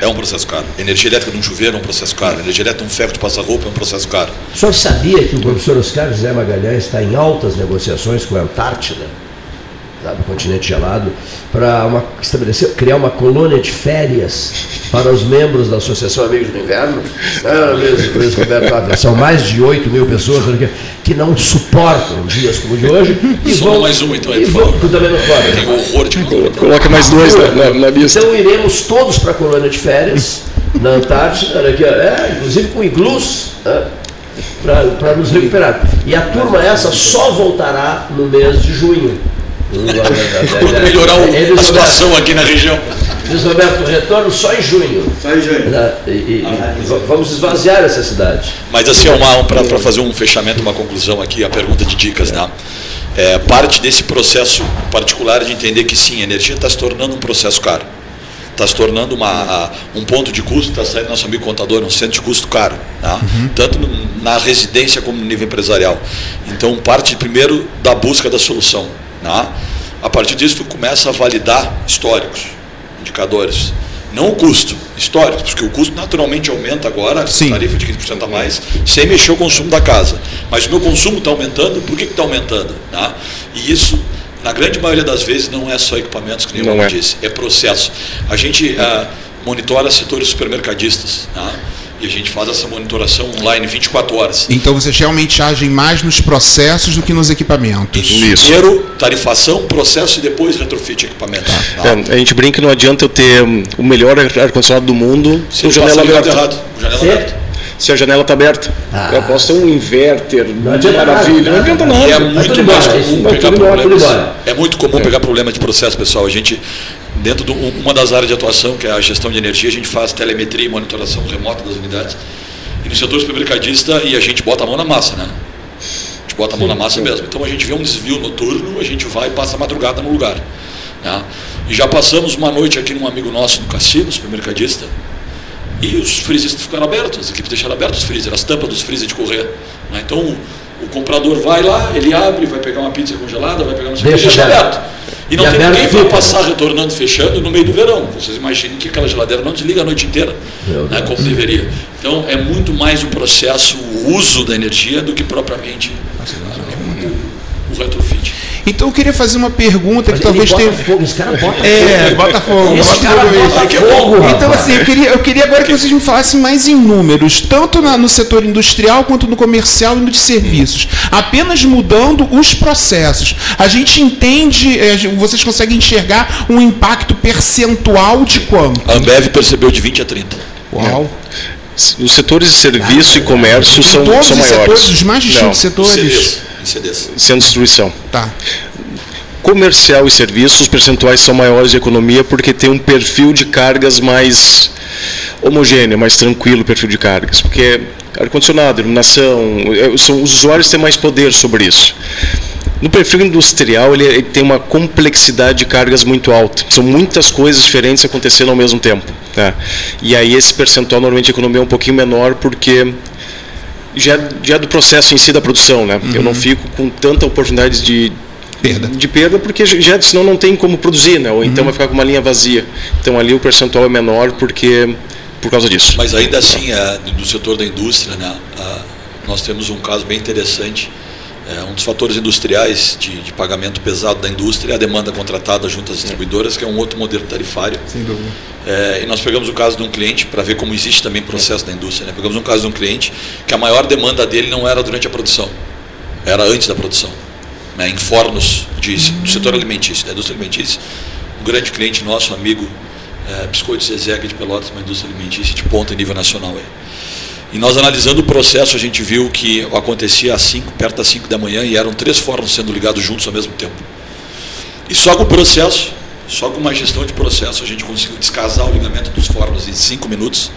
É um processo caro. Energia elétrica de um chuveiro é um processo caro. Energia elétrica de um ferro de passar-roupa é um processo caro. O senhor sabia que o professor Oscar José Magalhães está em altas negociações com a Antártida? Do continente gelado, para estabelecer, criar uma colônia de férias para os membros da Associação Amigos do Inverno. Não, mesmo, mesmo, Roberto, são mais de 8 mil pessoas que não suportam dias como o de hoje. E Só vão, mais uma, então, aí, vão, tu também não pode. Tem horror de Coloca mais dois na, na, na lista. Então iremos todos para a colônia de férias Na Antártida, aqui, é, inclusive com iglus, né, para nos recuperar. E a turma essa só voltará no mês de junho. Quando melhorar o- a situação aqui na região. Diz Roberto, retorno só em junho. Só em junho. E, e- e va- vamos esvaziar essa cidade. Mas assim, para fazer um fechamento, uma conclusão aqui, a pergunta de dicas, né? É, parte desse processo particular de entender que sim, a energia está se tornando um processo caro. Está se tornando uma, um ponto de custo, está saindo nosso amigo contador, um centro de custo caro. Tá? Tanto no- na residência como no nível empresarial. Então, parte primeiro da busca da solução. Tá? A partir disso, tu começa a validar históricos, indicadores. Não o custo, históricos, porque o custo naturalmente aumenta agora, com tarifa de 15% a mais, sem mexer o consumo da casa. Mas o meu consumo está aumentando, por que está aumentando? Tá? E isso, na grande maioria das vezes, não é só equipamentos, que nem Não eu é. disse, é processo. A gente ah, monitora setores supermercadistas, tá? E a gente faz essa monitoração online 24 horas. Então vocês realmente agem mais nos processos do que nos equipamentos. Primeiro, tarifação, processo e depois retrofit equipamento. tá? É, a gente brinca que não adianta eu ter hum, o melhor ar-condicionado do mundo se a ele janela aberta. errado, janela Se- aberta. Se a janela está aberta. eu posso ter um inverter, adianta maravilha, nada, não adianta nada. É muito mais comum pegar problemas. É muito comum pegar problema de processo, pessoal. A gente, dentro de um- uma das áreas de atuação, que é a gestão de energia, a gente faz telemetria e monitoração remota das unidades. E no setor supermercadista, e a gente bota a mão na massa, né? A gente bota a mão na massa mesmo. Então a gente vê um desvio noturno, a gente vai e passa a madrugada no lugar. né? E já passamos uma noite aqui num amigo nosso no cassino, supermercadista, e os freezers ficaram abertos, as equipes deixaram abertos os freezers, as tampas dos freezers de correr. né? Então o, comprador vai lá, ele abre, vai pegar uma pizza congelada, vai pegar que, Deixa deixa aberto. E não E tem ninguém para passar retornando, fechando no meio do verão. Vocês imaginem que aquela geladeira não desliga a noite inteira, né, como deveria. Então é muito mais o processo, o uso da energia do que propriamente o, o retrofit. Então eu queria fazer uma pergunta que Mas talvez ele tenha. bota fogo, esse cara bota É, fogo. bota fogo. Esse bota cara fogo bota fogo, Então, rapaz. assim, eu queria, eu queria agora que vocês me falassem mais em números, tanto na- no setor industrial quanto no comercial e no de serviços. Apenas mudando os processos. A gente entende, eh, vocês conseguem enxergar um impacto percentual de quanto? A Ambev percebeu de 20 a 30. Uau. Os setores de serviço e comércio Em são, todos são os maiores. setores, os mais distintos Não. setores. CDs, em CDs. Centro de distribuição. Tá. Comercial e serviços, os percentuais são maiores de economia porque tem um perfil de cargas mais homogêneo, mais tranquilo o perfil de cargas. Porque ar-condicionado, iluminação, são, os usuários têm mais poder sobre isso. No perfil industrial, ele, ele tem uma complexidade de cargas muito alta. São muitas coisas diferentes acontecendo ao mesmo tempo. né? E aí esse percentual, normalmente, de economia é um pouquinho menor porque já, já é do processo em si da produção. Né? Eu não fico com tanta oportunidade de perda, de perda porque já, senão não tem como produzir, né? ou então vai ficar com uma linha vazia. Então ali o percentual é menor porque por causa disso. Mas ainda assim, é, do setor da indústria, né, nós temos um caso bem interessante. É, um dos fatores industriais de, de pagamento pesado da indústria é a demanda contratada junto às distribuidoras, que é um outro modelo tarifário. Sem dúvida. É, e nós pegamos o caso de um cliente, para ver como existe também processo da indústria. Né? Pegamos um caso de um cliente que a maior demanda dele não era durante a produção, era antes da produção. Né? Em fornos de, do setor alimentício, da indústria alimentícia. Um grande cliente nosso, amigo, é, Biscoitos Zezega de Pelotas, uma indústria alimentícia de ponta em nível nacional. Aí. E nós analisando o processo, a gente viu que acontecia às 5, perto das 5 da manhã, e eram três fornos sendo ligados juntos ao mesmo tempo. E só com o processo, só com uma gestão de processo, a gente conseguiu descasar o ligamento dos fornos em 5 minutos,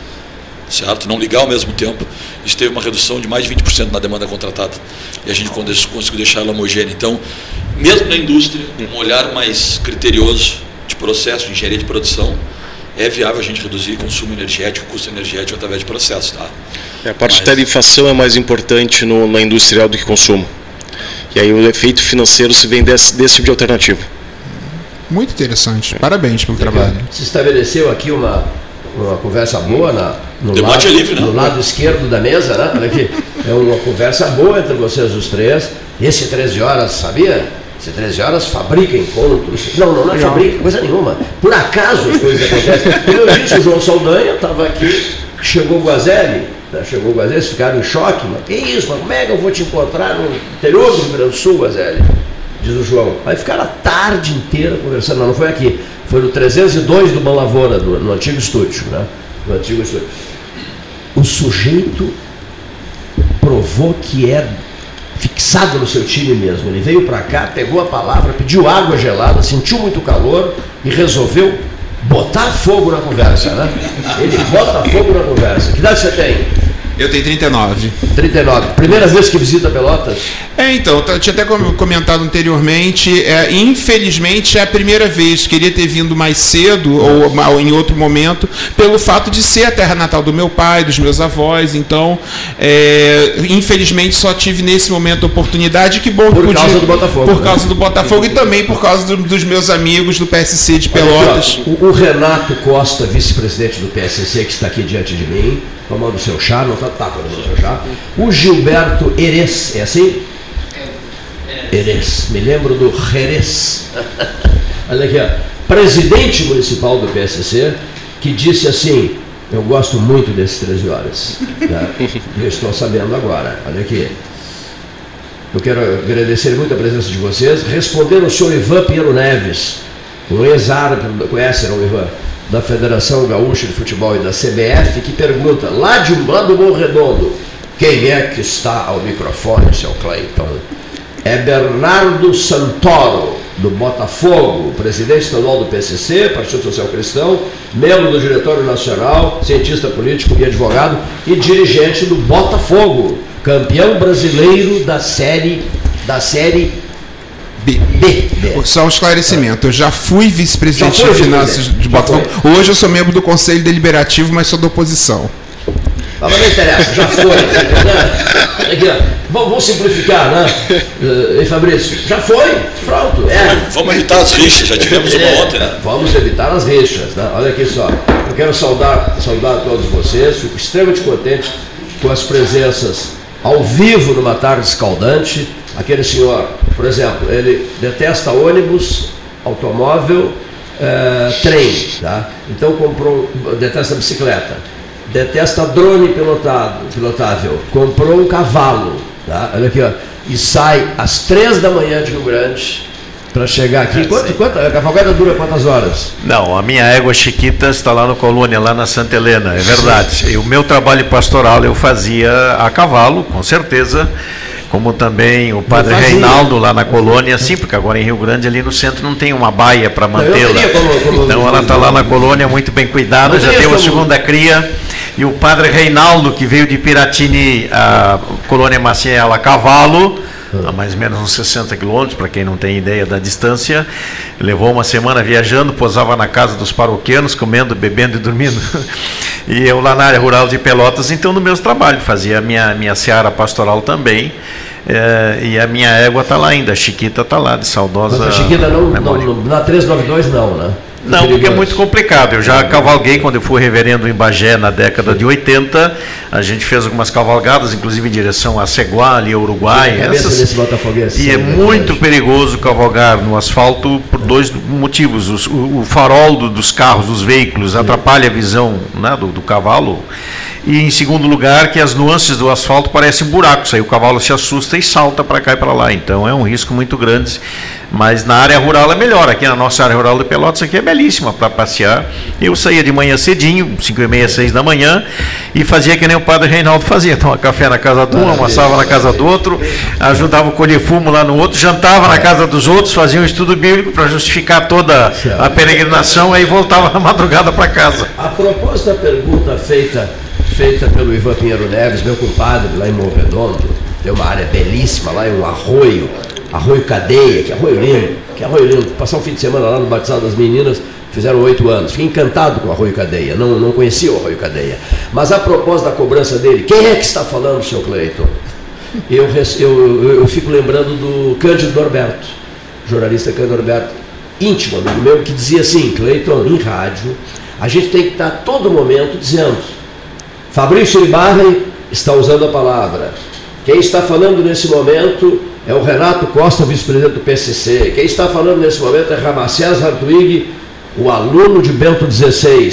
certo? Não ligar ao mesmo tempo. Isso teve uma redução de mais de 20% na demanda contratada. E a gente conseguiu deixar ela homogênea. Então, mesmo na indústria, um olhar mais criterioso de processo, de engenharia de produção, é viável a gente reduzir consumo energético, custo energético através de processo. Tá? É, A parte de tarifação é mais importante no, na industrial do que consumo. E aí o efeito financeiro se vem desse, desse tipo de alternativa. Muito interessante. Parabéns pelo trabalho. Se estabeleceu aqui uma, uma conversa boa na, no, Debate lado, é livre, né? no lado esquerdo da mesa, né? Olha aqui. É uma conversa boa entre vocês os três. Esse 13 horas, sabia? Esse 13 horas fabrica encontros. Não, não, não é fabrica coisa nenhuma. Por acaso as coisas acontecem. Como eu disse, o João Saldanha estava aqui, chegou o Guazelli, né? chegou o Guazelli, ficaram em choque, mas que isso, mas como é que eu vou te encontrar no interior do Rio Grande do Sul, Guazelli? Diz o João. Aí ficaram a tarde inteira conversando, mas não foi aqui, foi no 302 do Bom Lavoura, do- no antigo estúdio, né? no antigo estúdio. O sujeito provou que é fixado no seu time mesmo. Ele veio para cá, pegou a palavra, pediu água gelada, sentiu muito calor e resolveu botar fogo na conversa, né? Ele bota fogo na conversa. Que idade você tem? Eu tenho 39. 39. Primeira vez que visita Pelotas? É, então, eu tinha até comentado anteriormente, é, infelizmente é a primeira vez, queria ter vindo mais cedo ou, ou, em outro momento, pelo fato de ser a terra natal do meu pai, dos meus avós, então, é, infelizmente só tive nesse momento a oportunidade, que bom Por que causa do Botafogo. Por né? causa do Botafogo e também por causa do, dos meus amigos do PSC de Pelotas. Olha o, o Renato Costa, vice-presidente do PSC, que está aqui diante de mim, tomando seu chá, não está tá tomando seu chá. O Gilberto Eres, é assim? Eres, me lembro do Jerez. Olha aqui, ó. presidente municipal do PSC, que disse assim: Eu gosto muito desses 13 horas. Né? Eu estou sabendo agora. Olha aqui. Eu quero agradecer muito a presença de vocês. Respondendo o senhor Ivan Pinheiro Neves, um ex-árabe, conhece não, Ivan? Da Federação Gaúcha de Futebol e da CBF, que pergunta, lá de lá do Bom Redondo, quem é que está ao microfone, seu Cleiton? É Bernardo Santoro, do Botafogo, presidente estadual do PCC, Partido Social Cristão, membro do Diretório Nacional, cientista político e advogado, e dirigente do Botafogo, campeão brasileiro da série da série B. B. Só um esclarecimento. Eu já fui vice-presidente de finanças de Botafogo. Hoje eu sou membro do Conselho Deliberativo, mas sou da oposição. Mas não interessa, já foi. né? Aqui. Vamos, vamos simplificar, né? Eh, Ei, Fabrício? Já foi, pronto. É. Vamos evitar as rixas, já tivemos uma É, ontem, né? Vamos evitar as rixas. Né? Olha aqui só. Eu quero saudar, saudar todos vocês. Fico extremamente contente com as presenças ao vivo numa tarde escaldante. Aquele senhor, por exemplo, ele detesta ônibus, automóvel, eh, trem. Tá? Então comprou, detesta bicicleta. Detesta drone pilotado, pilotável. Comprou um cavalo. Tá? Olha aqui, ó. E sai às três da manhã de Rio Grande para chegar aqui. Quanto, quanto, a cavalgada dura quantas horas? Não, a minha égua Chiquita está lá no Colônia, lá na Santa Helena, é verdade. E o meu trabalho pastoral eu fazia a cavalo, com certeza, como também o padre. Reinaldo lá na Colônia, sim, porque agora em Rio Grande, ali no centro, não tem uma baia para mantê-la. Então ela está lá na Colônia, muito bem cuidada, já uma como- segunda cria. E o padre Reinaldo, que veio de Piratini, a Colônia Maciela a cavalo, a mais ou menos uns 60 quilômetros, para quem não tem ideia da distância. Levou uma semana viajando, posava na casa dos paroquianos, comendo, bebendo e dormindo. E eu lá na área rural de Pelotas, então no meu trabalho, fazia a minha, minha seara pastoral também. eh, e a minha égua está lá ainda, a Chiquita está lá, de saudosa. Mas a Chiquita não, não, memória. não- na 392 não, né? Não, porque é muito complicado. Eu já cavalguei quando eu fui reverendo em Bagé na década de 80. A gente fez algumas cavalgadas, inclusive em direção a Ceguá, ali Uruguai. Essas- E é né? muito perigoso cavalgar no asfalto por dois motivos. Os- O, o farol do- dos carros, dos veículos, atrapalha a visão né, do, do cavalo. E em segundo lugar, que as nuances do asfalto parecem buracos. Aí o cavalo se assusta e salta para cá e para lá. Então é um risco muito grande. Mas na área rural é melhor. Aqui na nossa área rural de Pelotas aqui é belíssima para passear. Eu saía de manhã cedinho, 5 e meia, 6 da manhã, e fazia que nem o padre Reinaldo fazia. Tomava café na casa de um, almoçava na casa do outro, ajudava a colher fumo lá no outro, jantava na casa dos outros, fazia um estudo bíblico para justificar toda a peregrinação, aí voltava na madrugada para casa. A propósito da pergunta feita, feita pelo Ivan Pinheiro Neves, meu compadre lá em Morro Redondo, tem uma área belíssima lá, é um arroio, arroio cadeia, que é arroio lindo, que é arroio lindo. Passar um fim de semana lá no batizado das meninas, fizeram oito anos. Fiquei encantado com o arroio cadeia, não, não conhecia o arroio cadeia. Mas a propósito da cobrança dele, quem é que está falando, seu Cleiton? Eu, eu, eu, fico lembrando do Cândido Norberto, jornalista Cândido Norberto, íntimo amigo meu, que dizia assim, Cleiton, em rádio, a gente tem que estar todo momento dizendo, Fabrício Ibarra está usando a palavra. Quem está falando nesse momento é o Renato Costa, vice-presidente do PCC. Quem está falando nesse momento é Ramacés Hartwig, o aluno de Bento XVI,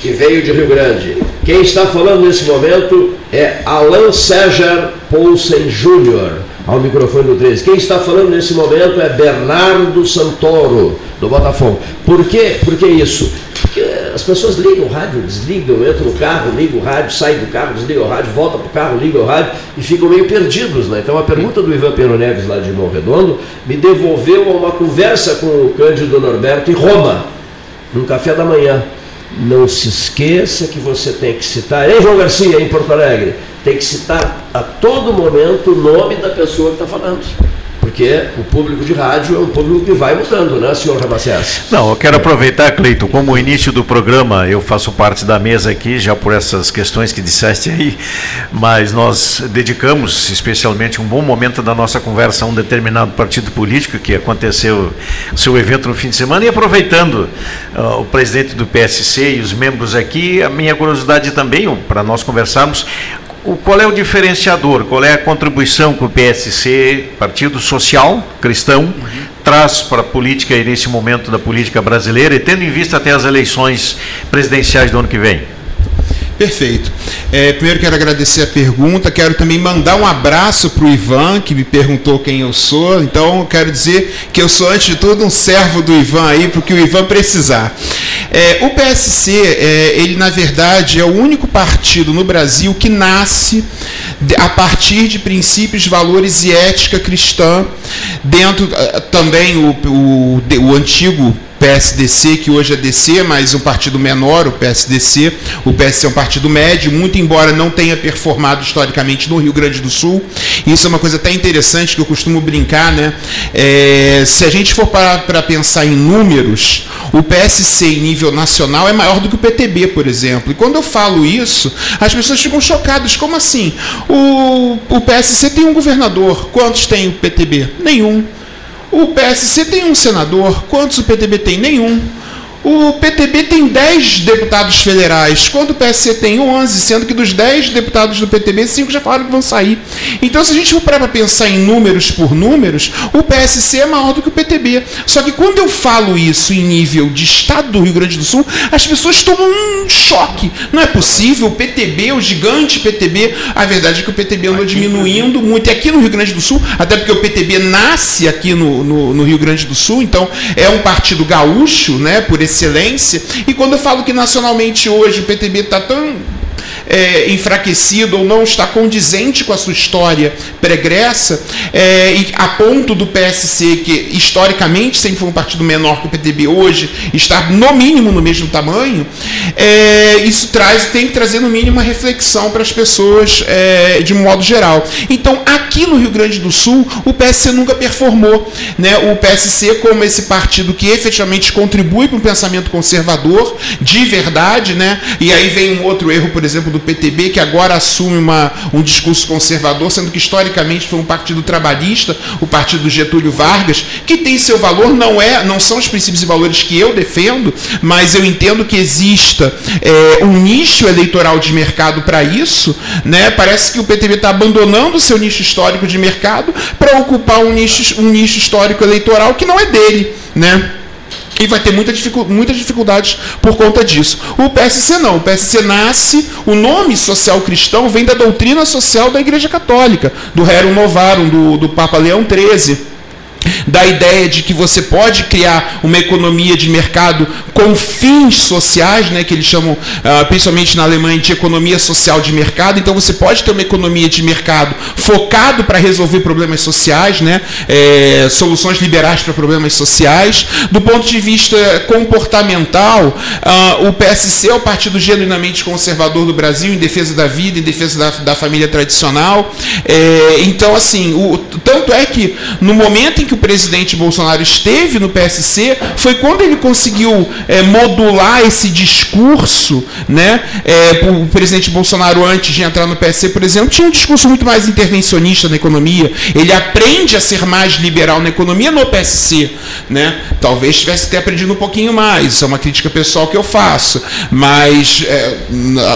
que veio de Rio Grande. Quem está falando nesse momento é Alan César Poulsen Júnior, ao microfone do 13. Quem está falando nesse momento é Bernardo Santoro, do Botafogo. Por quê? Por que isso? Porque as pessoas ligam o rádio, desligam, entram no carro, ligam o rádio, saem do carro, desligam o rádio, voltam para o carro, ligam o rádio e ficam meio perdidos. Né? Então a pergunta do Ivan Pedro Neves lá de Irmão Redondo me devolveu a uma conversa com o Cândido Norberto em Roma, num café da manhã. Não se esqueça que você tem que citar, hein, João Garcia, em Porto Alegre, tem que citar a todo momento o nome da pessoa que está falando porque o público de rádio é um público que vai mudando, né, senhor Ramacés? Não, eu quero aproveitar, Cleito, como o início do programa, eu faço parte da mesa aqui, já por essas questões que disseste aí, mas nós dedicamos especialmente um bom momento da nossa conversa a um determinado partido político que aconteceu seu evento no fim de semana e aproveitando uh, o presidente do PSC e os membros aqui, a minha curiosidade também, para nós conversarmos, o, qual é o diferenciador, qual é a contribuição que o PSC, Partido Social Cristão, uhum. traz para a política e nesse momento da política brasileira, e tendo em vista até as eleições presidenciais do ano que vem? Perfeito. É, primeiro quero agradecer a pergunta, quero também mandar um abraço para o Ivan, que me perguntou quem eu sou. Então, quero dizer que eu sou, antes de tudo, um servo do Ivan aí, para o Ivan precisar. É, o PSC, é, ele na verdade é o único partido no Brasil que nasce a partir de princípios, valores e ética cristã, dentro eh, também o, o, o antigo PSDC, que hoje é DC, mas um partido menor, o PSDC. O PSC é um partido médio, muito embora não tenha performado historicamente no Rio Grande do Sul. Isso é uma coisa até interessante que eu costumo brincar, né? É, se a gente for para pensar em números, o PSC em nível nacional é maior do que o PTB, por exemplo. E quando eu falo isso, as pessoas ficam chocadas. Como assim? O, o PSC tem um governador. Quantos tem o PTB? Nenhum. O PSC tem um senador, quantos o PTB tem? Nenhum. O PTB tem 10 deputados federais, quando o PSC tem 11, sendo que dos 10 deputados do PTB, 5 já falaram que vão sair. Então, se a gente for para pensar em números por números, o PSC é maior do que o PTB. Só que quando eu falo isso em nível de estado do Rio Grande do Sul, as pessoas tomam um choque. Não é possível, o PTB, o gigante PTB, a verdade é que o PTB andou diminuindo muito. E aqui no Rio Grande do Sul, até porque o PTB nasce aqui no, no, no Rio Grande do Sul, então é um partido gaúcho, né, por esse excelência. E quando eu falo que nacionalmente hoje o PTB está tão é, enfraquecido ou não está condizente com a sua história pregressa, é, a ponto do PSC, que historicamente sempre foi um partido menor que o PTB hoje, estar no mínimo no mesmo tamanho, é, isso traz, tem que trazer no mínimo uma reflexão para as pessoas é, de modo geral. Então, aqui no Rio Grande do Sul, o PSC nunca performou. Né? O PSC, como esse partido que efetivamente contribui para um pensamento conservador, de verdade, né? e aí vem um outro erro, por exemplo, do PTB, que agora assume uma, um discurso conservador, sendo que historicamente foi um partido trabalhista, o partido Getúlio Vargas, que tem seu valor, não é, não são os princípios e valores que eu defendo, mas eu entendo que exista é, um nicho eleitoral de mercado para isso. Né? Parece que o PTB está abandonando o seu nicho histórico de mercado para ocupar um nicho, um nicho histórico eleitoral que não é dele. Né? E vai ter muita dificu muitas dificuldades por conta disso. O PSC não. O PSC nasce, o nome social cristão vem da doutrina social da Igreja Católica, do Rerum Novarum, do, do Papa Leão XIII da ideia de que você pode criar uma economia de mercado com fins sociais, né, que eles chamam, uh, principalmente na Alemanha, de economia social de mercado. Então você pode ter uma economia de mercado focado para resolver problemas sociais, né, é, soluções liberais para problemas sociais. Do ponto de vista comportamental, uh, o PSC é o partido genuinamente conservador do Brasil, em defesa da vida, em defesa da, da família tradicional. É, então, assim, o, tanto é que no momento em que que o presidente Bolsonaro esteve no PSC foi quando ele conseguiu é, modular esse discurso, né? É, o presidente Bolsonaro, antes de entrar no PSC, por exemplo, tinha um discurso muito mais intervencionista na economia. Ele aprende a ser mais liberal na economia no PSC, né? Talvez tivesse até aprendido um pouquinho mais. Isso é uma crítica pessoal que eu faço. Mas é,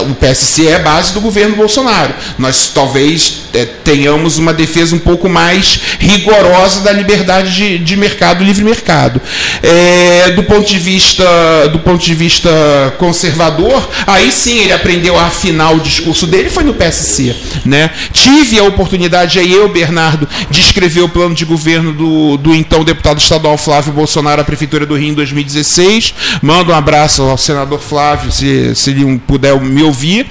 o PSC é a base do governo Bolsonaro. Nós talvez tenhamos uma defesa um pouco mais rigorosa da liberdade de, de mercado, livre mercado. É, do ponto de vista do ponto de vista conservador, aí sim ele aprendeu a afinar o discurso dele, foi no PSC. Né? Tive a oportunidade, aí eu, Bernardo, de escrever o plano de governo do, do então deputado estadual Flávio Bolsonaro à Prefeitura do Rio em 2016. Mando um abraço ao senador Flávio, se, se ele puder me ouvir.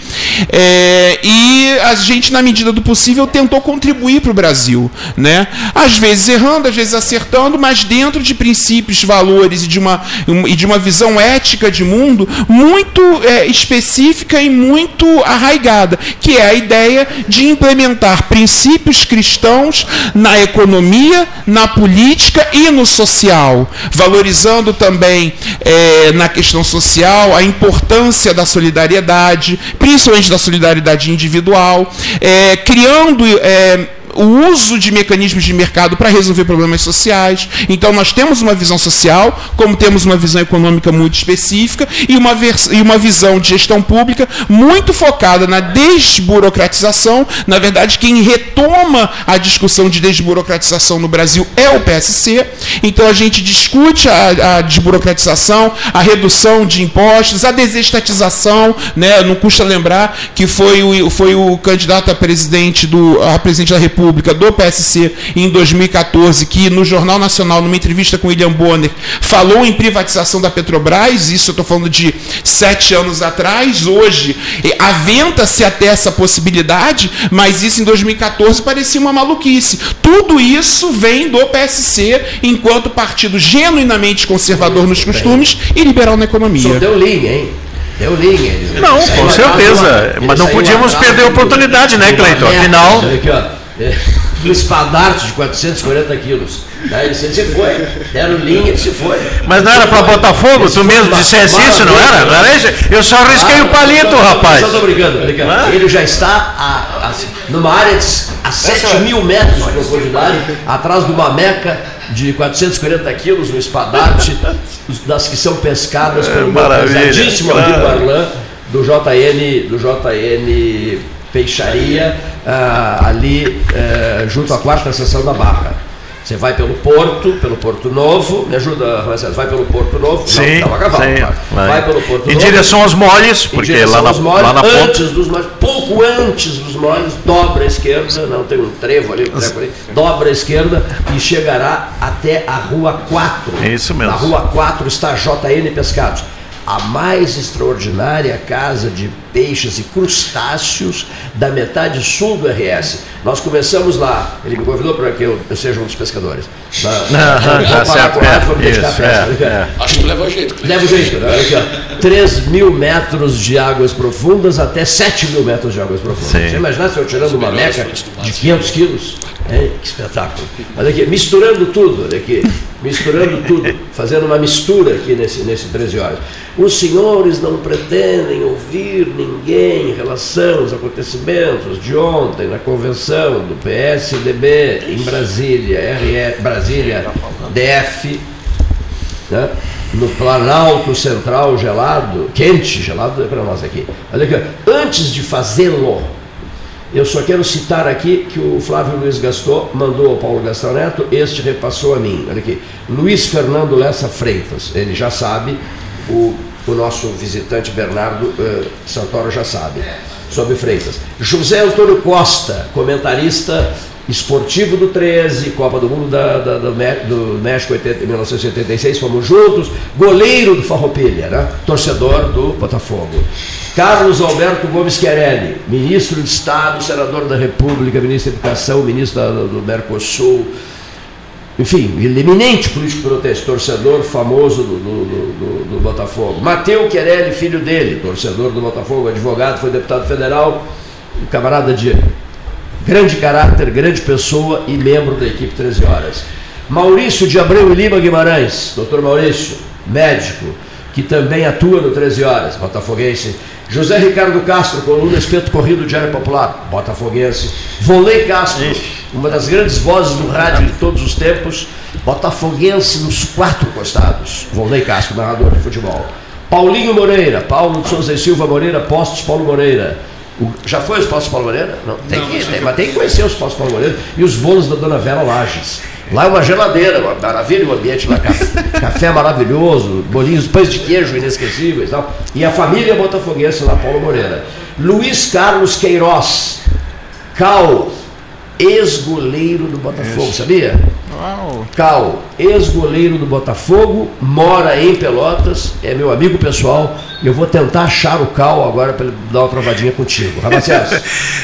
É, e a gente, na medida do possível, tentou contribuir para o Brasil. Né? Às vezes errando, às vezes acertando, mas dentro de princípios, valores e de uma, e de uma visão ética de mundo muito é, específica e muito arraigada, que é a ideia de implementar princípios cristãos na economia, na política e no social, valorizando também é, na questão social a importância da solidariedade, principalmente da solidariedade individual, é, criando é, o uso de mecanismos de mercado para resolver problemas sociais. Então, nós temos uma visão social, como temos uma visão econômica muito específica, e uma, e uma visão de gestão pública muito focada na desburocratização. Na verdade, quem retoma a discussão de desburocratização no Brasil é o PSC. Então, a gente discute a, a desburocratização, a redução de impostos, a desestatização. Né? Não custa lembrar que foi o, foi o candidato a presidente, do, a presidente da República República do PSC em 2014, que no Jornal Nacional, numa entrevista com William Bonner, falou em privatização da Petrobras, isso eu estou falando de sete anos atrás, hoje aventa-se até essa possibilidade, mas isso em 2014 parecia uma maluquice. Tudo isso vem do PSC enquanto partido genuinamente conservador nos costumes e liberal na economia. Só deu linha, hein? Deu linha. Não, com certeza. Mas não podíamos perder a oportunidade, né, Cleiton? Afinal. É, do espadarte de 440 quilos. Daí você se foi, deram linha e se foi. Mas não era para Botafogo? Tu mesmo dissesse isso, não era? Não era isso? Eu só arrisquei ah, o palito, rapaz. Eu estou brincando, brincando. Ah? Ele já está a, a, numa área de, a 7 mil metros de profundidade, atrás de uma meca de 440 quilos, no espadarte, das que são pescadas pelo é, pesadíssimo amigo Arlan, do JN, do JN Peixaria, ah, ali eh, junto à quarta seção da Barra. Você vai pelo Porto, pelo Porto Novo, me ajuda, Marcelo, vai pelo Porto Novo, sim, não, cavalo, sim, vai. vai. pelo Porto em Novo. Em direção aos moles, porque lá na, moles, lá na antes ponta... dos moles, pouco antes dos moles, dobra a esquerda, não tem um trevo ali, um trevo ali, dobra a esquerda e chegará até a Rua 4. Isso mesmo. Na Rua 4 está JN Pescados a mais extraordinária casa de peixes e crustáceos da metade sul do RS. Nós começamos lá, ele me convidou para que eu, eu seja um dos pescadores. Na, na, certo, é, isso, pesca, é, é. Acho que leva jeito. Leva jeito. Né? Aqui, ó, 3 mil metros de águas profundas até 7 mil metros de águas profundas. Sim. Você imagina se eu tirando uma meca de 500 quilos? É, que espetáculo. Olha aqui, misturando tudo, olha aqui, misturando tudo, fazendo uma mistura aqui nesse, nesse 13 horas. Os senhores não pretendem ouvir ninguém em relação aos acontecimentos de ontem na convenção do PSDB em Brasília, RE, Brasília, DF, né? no Planalto Central gelado, quente, gelado é para nós aqui. Olha aqui, antes de fazê-lo, eu só quero citar aqui que o Flávio Luiz Gastou mandou ao Paulo Gastão Neto, este repassou a mim. Olha aqui. Luiz Fernando Lessa Freitas, ele já sabe, o, o nosso visitante Bernardo uh, Santoro já sabe, sobre Freitas. José Antônio Costa, comentarista esportivo do 13, Copa do Mundo da, da, do, do México 80, 1986, fomos juntos, goleiro do Farroupilha, né? torcedor do Botafogo. Carlos Alberto Gomes Querelli, ministro de Estado, senador da República, ministro da Educação, ministro da, do Mercosul, enfim, eminente político proteste, torcedor famoso do, do, do, do Botafogo. Mateu Querelli, filho dele, torcedor do Botafogo, advogado, foi deputado federal, camarada de grande caráter, grande pessoa e membro da equipe 13 Horas. Maurício de Abreu e Lima Guimarães, doutor Maurício, médico, que também atua no 13 Horas, botafoguense. José Ricardo Castro, coluna Espeto Corrido Diário Popular, botafoguense. Volei Castro, uma das grandes vozes do rádio de todos os tempos, botafoguense nos quatro costados. Volei Castro, narrador de futebol. Paulinho Moreira, Paulo de Souza e Silva Moreira, Postos Paulo Moreira. O, já foi os Postos Paulo Moreira? Não, tem, não, que, tem, mas tem que conhecer os Postos Paulo Moreira e os bolos da Dona Vera Lages. Lá é uma geladeira, uma maravilha o ambiente lá, café, café maravilhoso, bolinhos, pães de queijo inesquecíveis e tal. E a família botafoguense lá, Paulo Moreira. Luiz Carlos Queiroz, Cal, ex-goleiro do Botafogo, sabia? Uau. Cal, ex-goleiro do Botafogo, mora em Pelotas, é meu amigo pessoal, e eu vou tentar achar o Cal agora para ele dar uma provadinha contigo.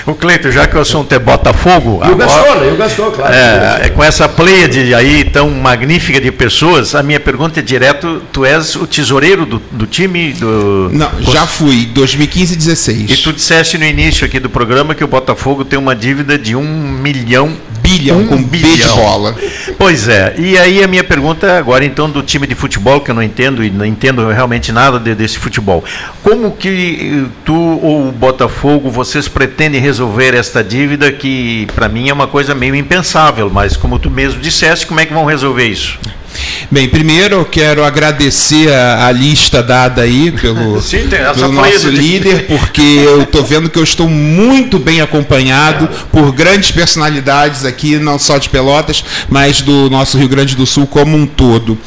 O Cleito, já que o assunto é Botafogo. E o Gaston, né? E o Gaston, claro. É, é, com essa pleiade aí tão magnífica de pessoas, a minha pergunta é direto: tu és o tesoureiro do, do time? Do... Não, já fui, 2015 e 16. E tu disseste no início aqui do programa que o Botafogo tem uma dívida de um milhão bilhão um com bilhão. B de bola. Pois é. E aí a minha pergunta agora então do time de futebol que eu não entendo e não entendo realmente nada de, desse futebol. Como que tu ou o Botafogo vocês pretendem resolver esta dívida que para mim é uma coisa meio impensável, mas como tu mesmo disseste, como é que vão resolver isso? Bem, primeiro eu quero agradecer a, a lista dada aí pelo, Sim, pelo nosso líder, porque eu estou vendo que eu estou muito bem acompanhado por grandes personalidades aqui, não só de Pelotas, mas do nosso Rio Grande do Sul como um todo.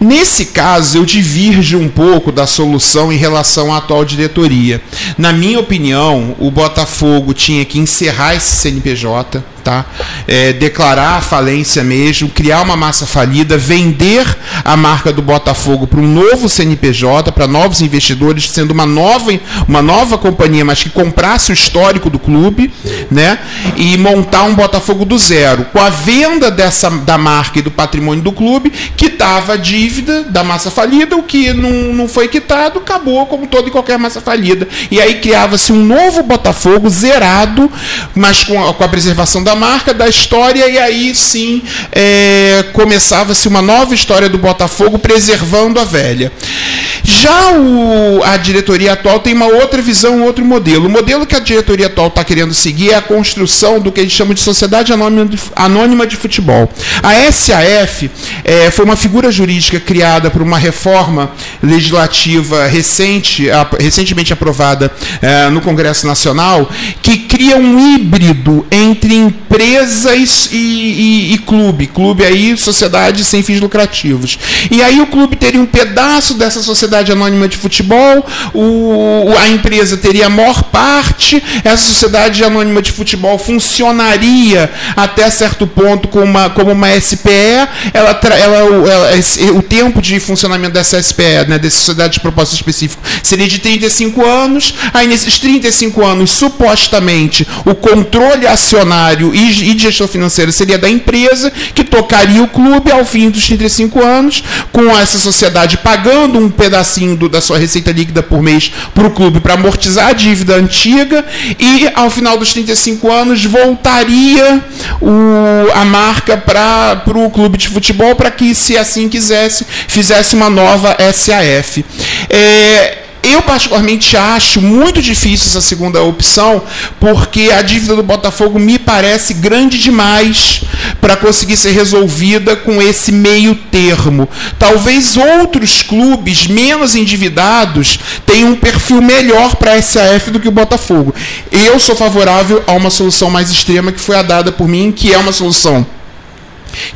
Nesse caso, eu divirjo um pouco da solução em relação à atual diretoria. Na minha opinião, o Botafogo tinha que encerrar esse CNPJ, tá? É, declarar a falência mesmo, criar uma massa falida, vender a marca do Botafogo para um novo CNPJ, para novos investidores, sendo uma nova, uma nova companhia, mas que comprasse o histórico do clube, né? E montar um Botafogo do zero, com a venda dessa da marca e do patrimônio do clube, quitava a dívida da massa falida, o que não, não foi quitado, acabou como toda e qualquer massa falida. E aí criava-se um novo Botafogo zerado, mas com a, com a preservação da marca, da história, e aí sim é, começava-se uma nova história do Botafogo, preservando a velha. Já o, a diretoria atual tem uma outra visão, um outro modelo. O modelo que a diretoria atual está querendo seguir é a construção do que eles chamam de Sociedade Anônima de, Anônima de Futebol. A SAF é, foi uma figura jurídica criada por uma reforma legislativa recente, a, recentemente aprovada é, no Congresso Nacional, que cria um híbrido entre empresas e, e, e, clube. Clube aí, sociedade sem fins lucrativos. E aí o clube teria um pedaço dessa sociedade anônima de futebol, o, a empresa teria a maior parte, essa sociedade anônima de futebol funcionaria até certo ponto como uma, como uma SPE, ela, ela, ela o tempo de funcionamento dessa SPE, né, dessa sociedade de propósito específico, seria de 35 anos, aí nesses 35 anos, supostamente, o controle acionário e, de gestão financeira seria da empresa, que tocaria o clube ao fim dos 35 anos, com essa sociedade pagando um pedacinho do, da sua receita líquida por mês para o clube para amortizar a dívida antiga, e ao final dos 35 anos voltaria o, a marca para o clube de futebol para que, se assim quisesse, fizesse uma nova SAF. É, eu, particularmente, acho muito difícil essa segunda opção, porque a dívida do Botafogo me parece grande demais para conseguir ser resolvida com esse meio termo. Talvez outros clubes menos endividados tenham um perfil melhor para a SAF do que o Botafogo. Eu sou favorável a uma solução mais extrema que foi a dada por mim, que é uma solução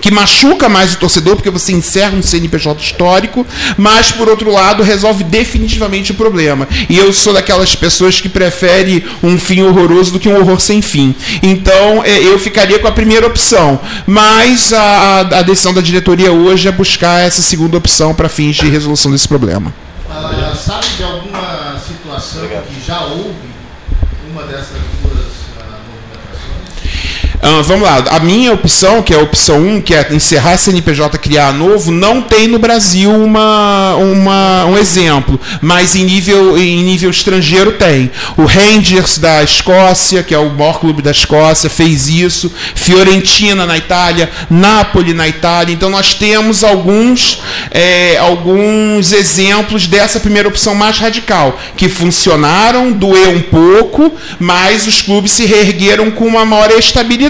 que machuca mais o torcedor, porque você encerra um CNPJ histórico, mas, por outro lado, resolve definitivamente o problema. E eu sou daquelas pessoas que prefere um fim horroroso do que um horror sem fim. Então, é, eu ficaria com a primeira opção, mas a, a decisão da diretoria hoje é buscar essa segunda opção para fins de resolução desse problema. Uh, sabe de alguma situação que já houve uma dessas Uh, vamos lá, a minha opção, que é a opção 1, que é encerrar CNPJ criar novo, não tem no Brasil uma, uma, um exemplo, mas em nível, em nível estrangeiro tem. O Rangers da Escócia, que é o maior clube da Escócia, fez isso, Fiorentina na Itália, Napoli na Itália, então nós temos alguns, é, alguns exemplos dessa primeira opção mais radical, que funcionaram, doeu um pouco, mas os clubes se reergueram com uma maior estabilidade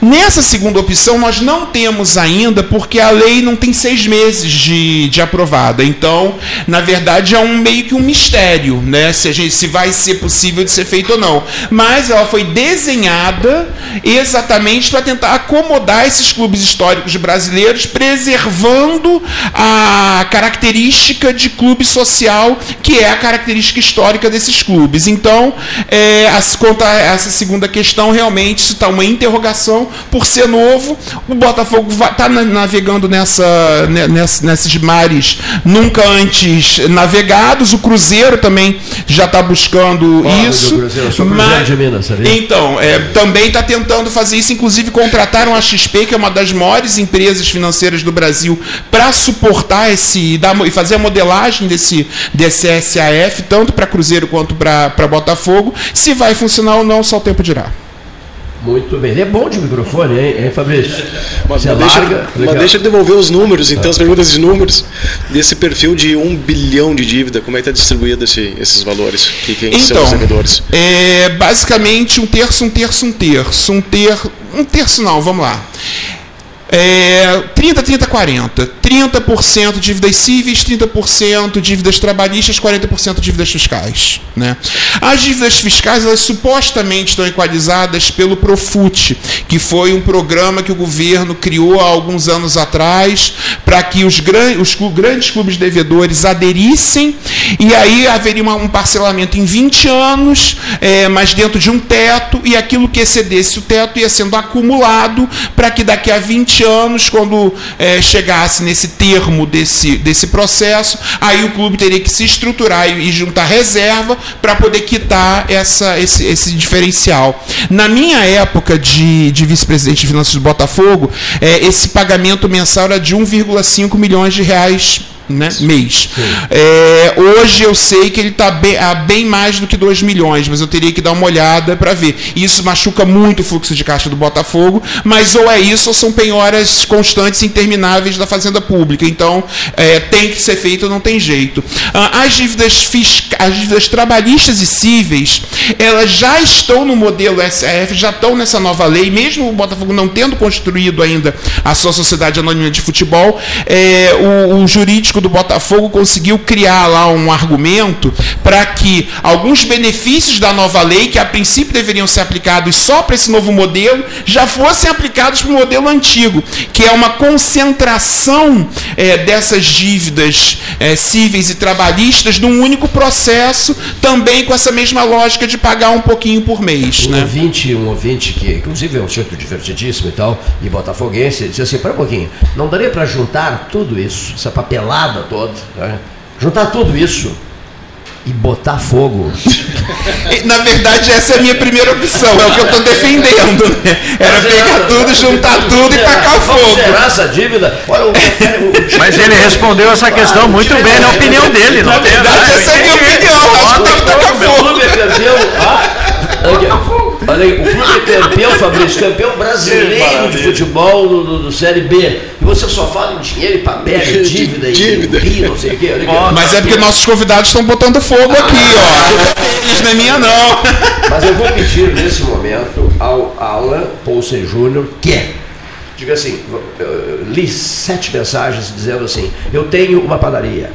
Nessa segunda opção, nós não temos ainda, porque a lei não tem seis meses de, de aprovada. Então, na verdade, é um meio que um mistério, né? Se, a gente, se vai ser possível de ser feito ou não. Mas ela foi desenhada exatamente para tentar acomodar esses clubes históricos brasileiros, preservando a característica de clube social, que é a característica histórica desses clubes. Então, é, quanto a essa segunda questão, realmente está uma interrogação por ser novo. O Botafogo está navegando nessa, nessa, nesses mares nunca antes navegados. O Cruzeiro também já está buscando isso. Cruzeiro, mas, de Minas, então, é, também está tentando fazer isso. Inclusive, contrataram a XP, que é uma das maiores empresas financeiras do Brasil, para suportar esse e fazer a modelagem desse, desse SAF, tanto para Cruzeiro quanto para Botafogo. Se vai funcionar ou não, só o tempo dirá. Muito bem. Ele é bom de microfone, hein, hein Fabrício? Mas, mas, deixa, mas deixa eu devolver os números, então, as perguntas de números desse perfil de um bilhão de dívida, como é que está distribuído esse, esses valores? Que, quem então, são os devedores? É basicamente um terço, um terço, um terço. Um, ter, um terço não, vamos lá. É, 30, 30, 40. 30% dívidas cíveis, 30% dívidas trabalhistas, 40% dívidas fiscais. Né? As dívidas fiscais, elas supostamente estão equalizadas pelo Profut, que foi um programa que o governo criou há alguns anos atrás para que os, gran os grandes clubes devedores aderissem e aí haveria uma, um parcelamento em 20 anos, é, mas dentro de um teto, e aquilo que excedesse o teto ia sendo acumulado para que daqui a 20 anos, quando é, chegasse nesse termo desse, desse processo, aí o clube teria que se estruturar e, e juntar reserva para poder quitar essa, esse, esse diferencial. Na minha época de, de vice-presidente de finanças do Botafogo, é, esse pagamento mensal era de 1,5 milhões de reais né, mês. É, hoje eu sei que ele está bem, a bem mais do que 2 milhões, mas eu teria que dar uma olhada para ver. Isso machuca muito o fluxo de caixa do Botafogo, mas ou é isso ou são penhoras constantes e intermináveis da Fazenda Pública. Então é, tem que ser feito, não tem jeito. Ah, as dívidas fiscais, as dívidas trabalhistas e cíveis, elas já estão no modelo SAF, já estão nessa nova lei, mesmo o Botafogo não tendo construído ainda a sua sociedade anônima de futebol, é, o, o jurídico do Botafogo conseguiu criar lá um argumento para que alguns benefícios da nova lei, que a princípio deveriam ser aplicados só para esse novo modelo, já fossem aplicados para o modelo antigo, que é uma concentração é, dessas dívidas é, cíveis e trabalhistas num único processo, também com essa mesma lógica de pagar um pouquinho por mês. Um né? ouvinte, um ouvinte que, inclusive, é um sujeito divertidíssimo e tal, e botafoguense, disse assim: para um pouquinho, não daria para juntar tudo isso, essa papelada toda, né? juntar tudo isso e botar fogo. Na verdade, essa é a minha primeira opção, é o que eu estou defendendo. Né? Era pegar tudo, juntar tudo e tacar fogo. Será essa dívida? Mas ele respondeu essa questão muito bem na opinião dele. Na verdade, essa é a minha opinião. Acho que deve tacar fogo. Olha aí, o clube é campeão, Fabrício, campeão brasileiro de futebol do, do, do, Série B. E você só fala em dinheiro e papel, e dívida, dívida. e não sei o quê. Mas é porque nossos convidados estão botando fogo aqui, ó. Eles não é minha, não. Mas eu vou pedir nesse momento ao Alan Poulsen Júnior que diga assim, li sete mensagens dizendo assim, eu tenho uma padaria.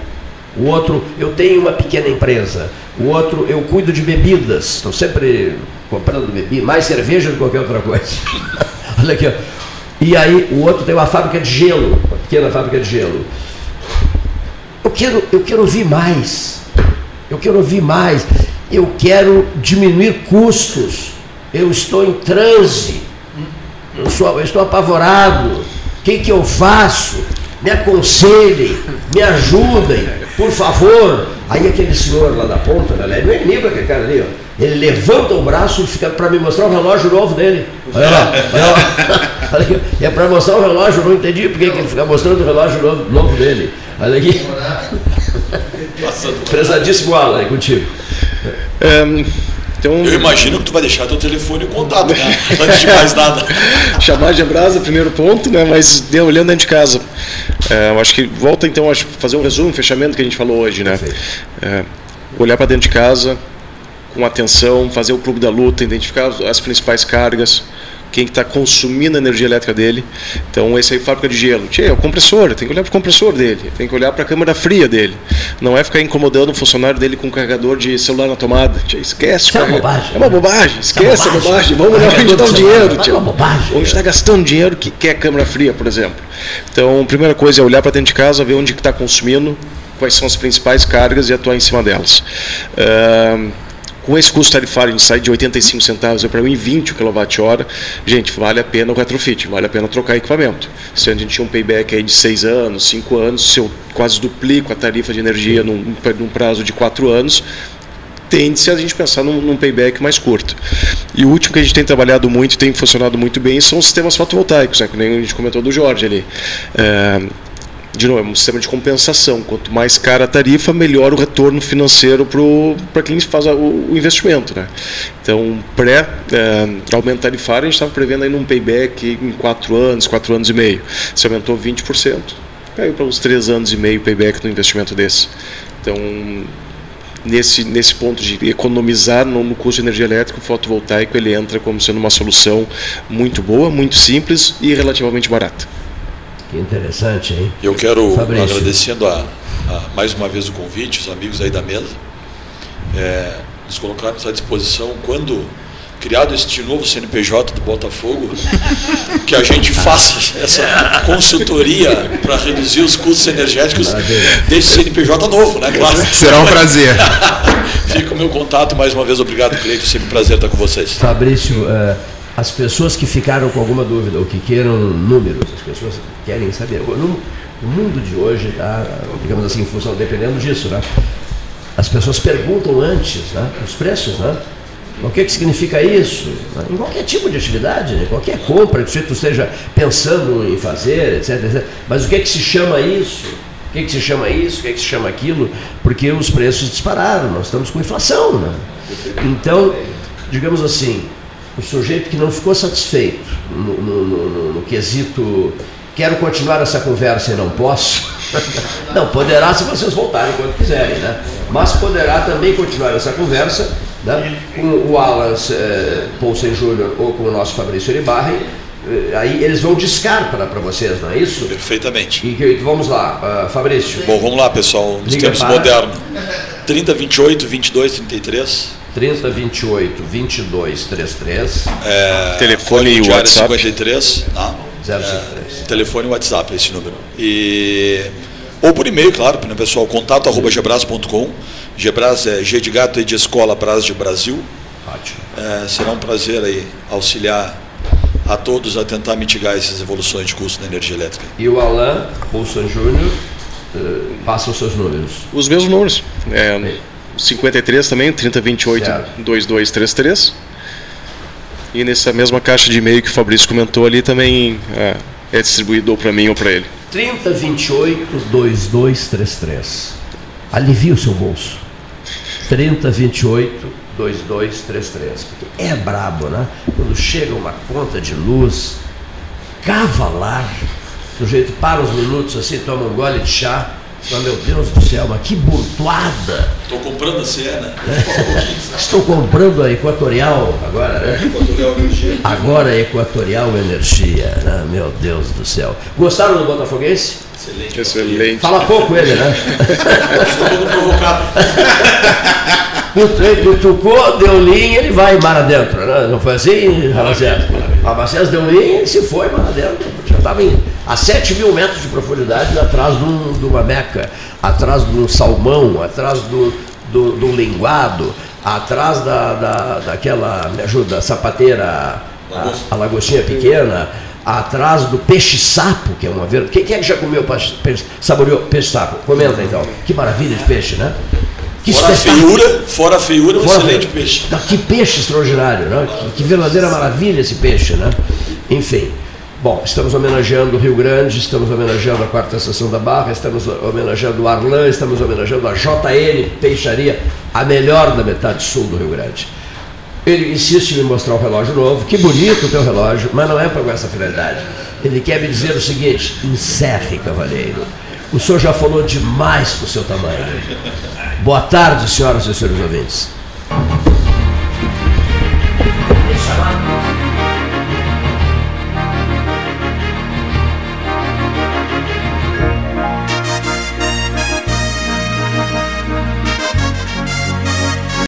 O outro, eu tenho uma pequena empresa. O outro, eu cuido de bebidas. Estou sempre comprando bebida, mais cerveja do que qualquer outra coisa. Olha aqui, ó. E aí o outro tem uma fábrica de gelo, uma pequena fábrica de gelo. Eu quero, eu quero ouvir mais. Eu quero ouvir mais. Eu quero diminuir custos. Eu estou em transe. Eu, sou, eu estou apavorado. O que, que eu faço? Me aconselhem, me ajudem, por favor. Aí aquele senhor lá da ponta, né? Não é inimigo aquele cara ali, ó ele levanta o braço e fica para me mostrar o relógio novo dele. Olha lá, olha lá. É para mostrar o relógio, não entendi porque que ele fica mostrando o relógio novo, novo dele. Olha aqui. Prezadíssimo Alan, é contigo. Um, então, eu imagino que tu vai deixar teu telefone e contato, né? Antes de mais nada. Chamar de brasa, primeiro ponto, né? Mas olhando dentro de casa. É, eu acho que volta então a fazer um resumo, um fechamento que a gente falou hoje, né? É, olhar para dentro de casa, com atenção, fazer o clube da luta, identificar as principais cargas, quem está consumindo a energia elétrica dele. Então, esse aí fábrica de gelo. Tchê, é o compressor, tem que olhar para o compressor dele, tem que olhar para a câmara fria dele. Não é ficar incomodando o funcionário dele com um carregador de celular na tomada. Tchê, esquece. Isso é uma bobagem. É uma bobagem, esquece a bobagem. Vamos olhar onde está o dinheiro. É uma bobagem. Onde está gastando dinheiro que quer câmara fria, por exemplo. Então, a primeira coisa é olhar para dentro de casa, ver onde está consumindo, quais são as principais cargas e atuar em cima delas. Uh, com esse custo tarifário, sai de 85 centavos para 1,20 kWh. Gente, vale a pena o retrofit, vale a pena trocar equipamento. Se a gente tinha um payback aí de 6 anos, 5 anos, se eu quase duplico a tarifa de energia num, num prazo de 4 anos, tende-se a gente pensar num, num, payback mais curto. E o último que a gente tem trabalhado muito tem funcionado muito bem são os sistemas fotovoltaicos, né, que nem a gente comentou do Jorge ali. É, de novo, é um sistema de compensação. Quanto mais cara a tarifa, melhor o retorno financeiro para quem faz o, investimento. Né? Então, pré-aumento é, tarifário, a gente estava prevendo aí num payback em 4 anos, 4 anos e meio. Se aumentou 20%, caiu para uns 3 anos e meio payback no investimento desse. Então, nesse, nesse ponto de economizar no, no, custo de energia elétrica, o fotovoltaico ele entra como sendo uma solução muito boa, muito simples e relativamente barata. Que interessante, hein? Eu quero, Fabrício. agradecendo a, a, mais uma vez o convite, os amigos aí da mesa, é, nos colocarmos à disposição quando criado este novo CNPJ do Botafogo, que a gente faça essa consultoria para reduzir os custos energéticos desse CNPJ novo, né? Claro. Será um prazer. Fica o meu contato, mais uma vez, obrigado, Cleito, sempre um prazer estar com vocês. Fabrício, uh, as pessoas que ficaram com alguma dúvida ou que queiram números, as pessoas que querem saber, no, mundo de hoje, tá, digamos assim, em função, dependendo disso, né? As pessoas perguntam antes né, os preços, né? O que, que significa isso? Em qualquer tipo de atividade, né? qualquer compra que você esteja pensando em fazer, etc, etc. Mas o que, que se chama isso? O que, que se chama isso? O que, que se chama aquilo? Porque os preços dispararam, nós estamos com inflação. Né? Então, digamos assim, o sujeito que não ficou satisfeito no, no, no, no quesito quero continuar essa conversa e não posso. não, poderá se vocês voltarem quando quiserem, né? Mas poderá também continuar essa conversa né? com o Alan eh, Poulsen Júnior ou com o nosso Fabrício Uribarri. Eh, aí eles vão discar para vocês, não é isso? Perfeitamente. E, vamos lá, uh, Fabrício. Bom, vamos lá, pessoal, nos tempos para... modernos. 30, 28, 22, 33. 30 28 22 33. É, telefone e WhatsApp. 53. Tá? 053. É, telefone e WhatsApp, esse número. E, ou por e-mail, claro, né, pessoal, contato arroba gebras.com. Gebras é G de gato e de escola Bras de Brasil. Ótimo. É, será um prazer aí auxiliar a todos a tentar mitigar essas evoluções de custo da energia elétrica. E o Alain Bolson Júnior, uh, passa os seus números. Os mesmos números. É, 53 também, 3028 certo. 2233. E nessa mesma caixa de e-mail que o Fabrício comentou ali também é, é distribuído ou para mim ou para ele. 3028 2233. Alivia o seu bolso. 3028 2233. Porque é brabo, né? Quando chega uma conta de luz, cavalar, o sujeito para uns minutos assim, toma um gole de chá mas, meu Deus do céu, mas que burdoada! Estou comprando a CE, né? Estou comprando a Equatorial agora, né? Equatorial Energia. Agora a Equatorial Energia, né? Meu Deus do céu. Gostaram do Botafoguense? Excelente. Excelente. Fala pouco ele, né? Estou todo provocado. Cutucou, deu linha, ele vai mar adentro, né? Não foi assim, Ramacés? Ramacés deu linha e se foi mar adentro. Já estava a 7 mil metros de profundidade atrás de, um, de uma meca, atrás de um salmão, atrás do, do, do linguado, atrás da, da, daquela, me ajuda, sapateira, a, a lagostinha pequena, atrás do peixe-sapo, que é uma verdade. Quem, quem é que já comeu peixe, peixe, saboreou peixe-sapo? Comenta então. Que maravilha de peixe, né? Que fora a feiura, fora a feiura, um fora excelente peixe. Que peixe extraordinário, né? Que, que verdadeira maravilha esse peixe, né? Enfim. Bom, estamos homenageando o Rio Grande, estamos homenageando a quarta estação da Barra, estamos homenageando o Arlan, estamos homenageando a JN Peixaria, a melhor da metade sul do Rio Grande. Ele insiste em me mostrar o relógio novo, que bonito o teu relógio, mas não é para essa finalidade. Ele quer me dizer o seguinte: encerre, cavalheiro. O senhor já falou demais com o seu tamanho. Boa tarde, senhoras e senhores ouvintes.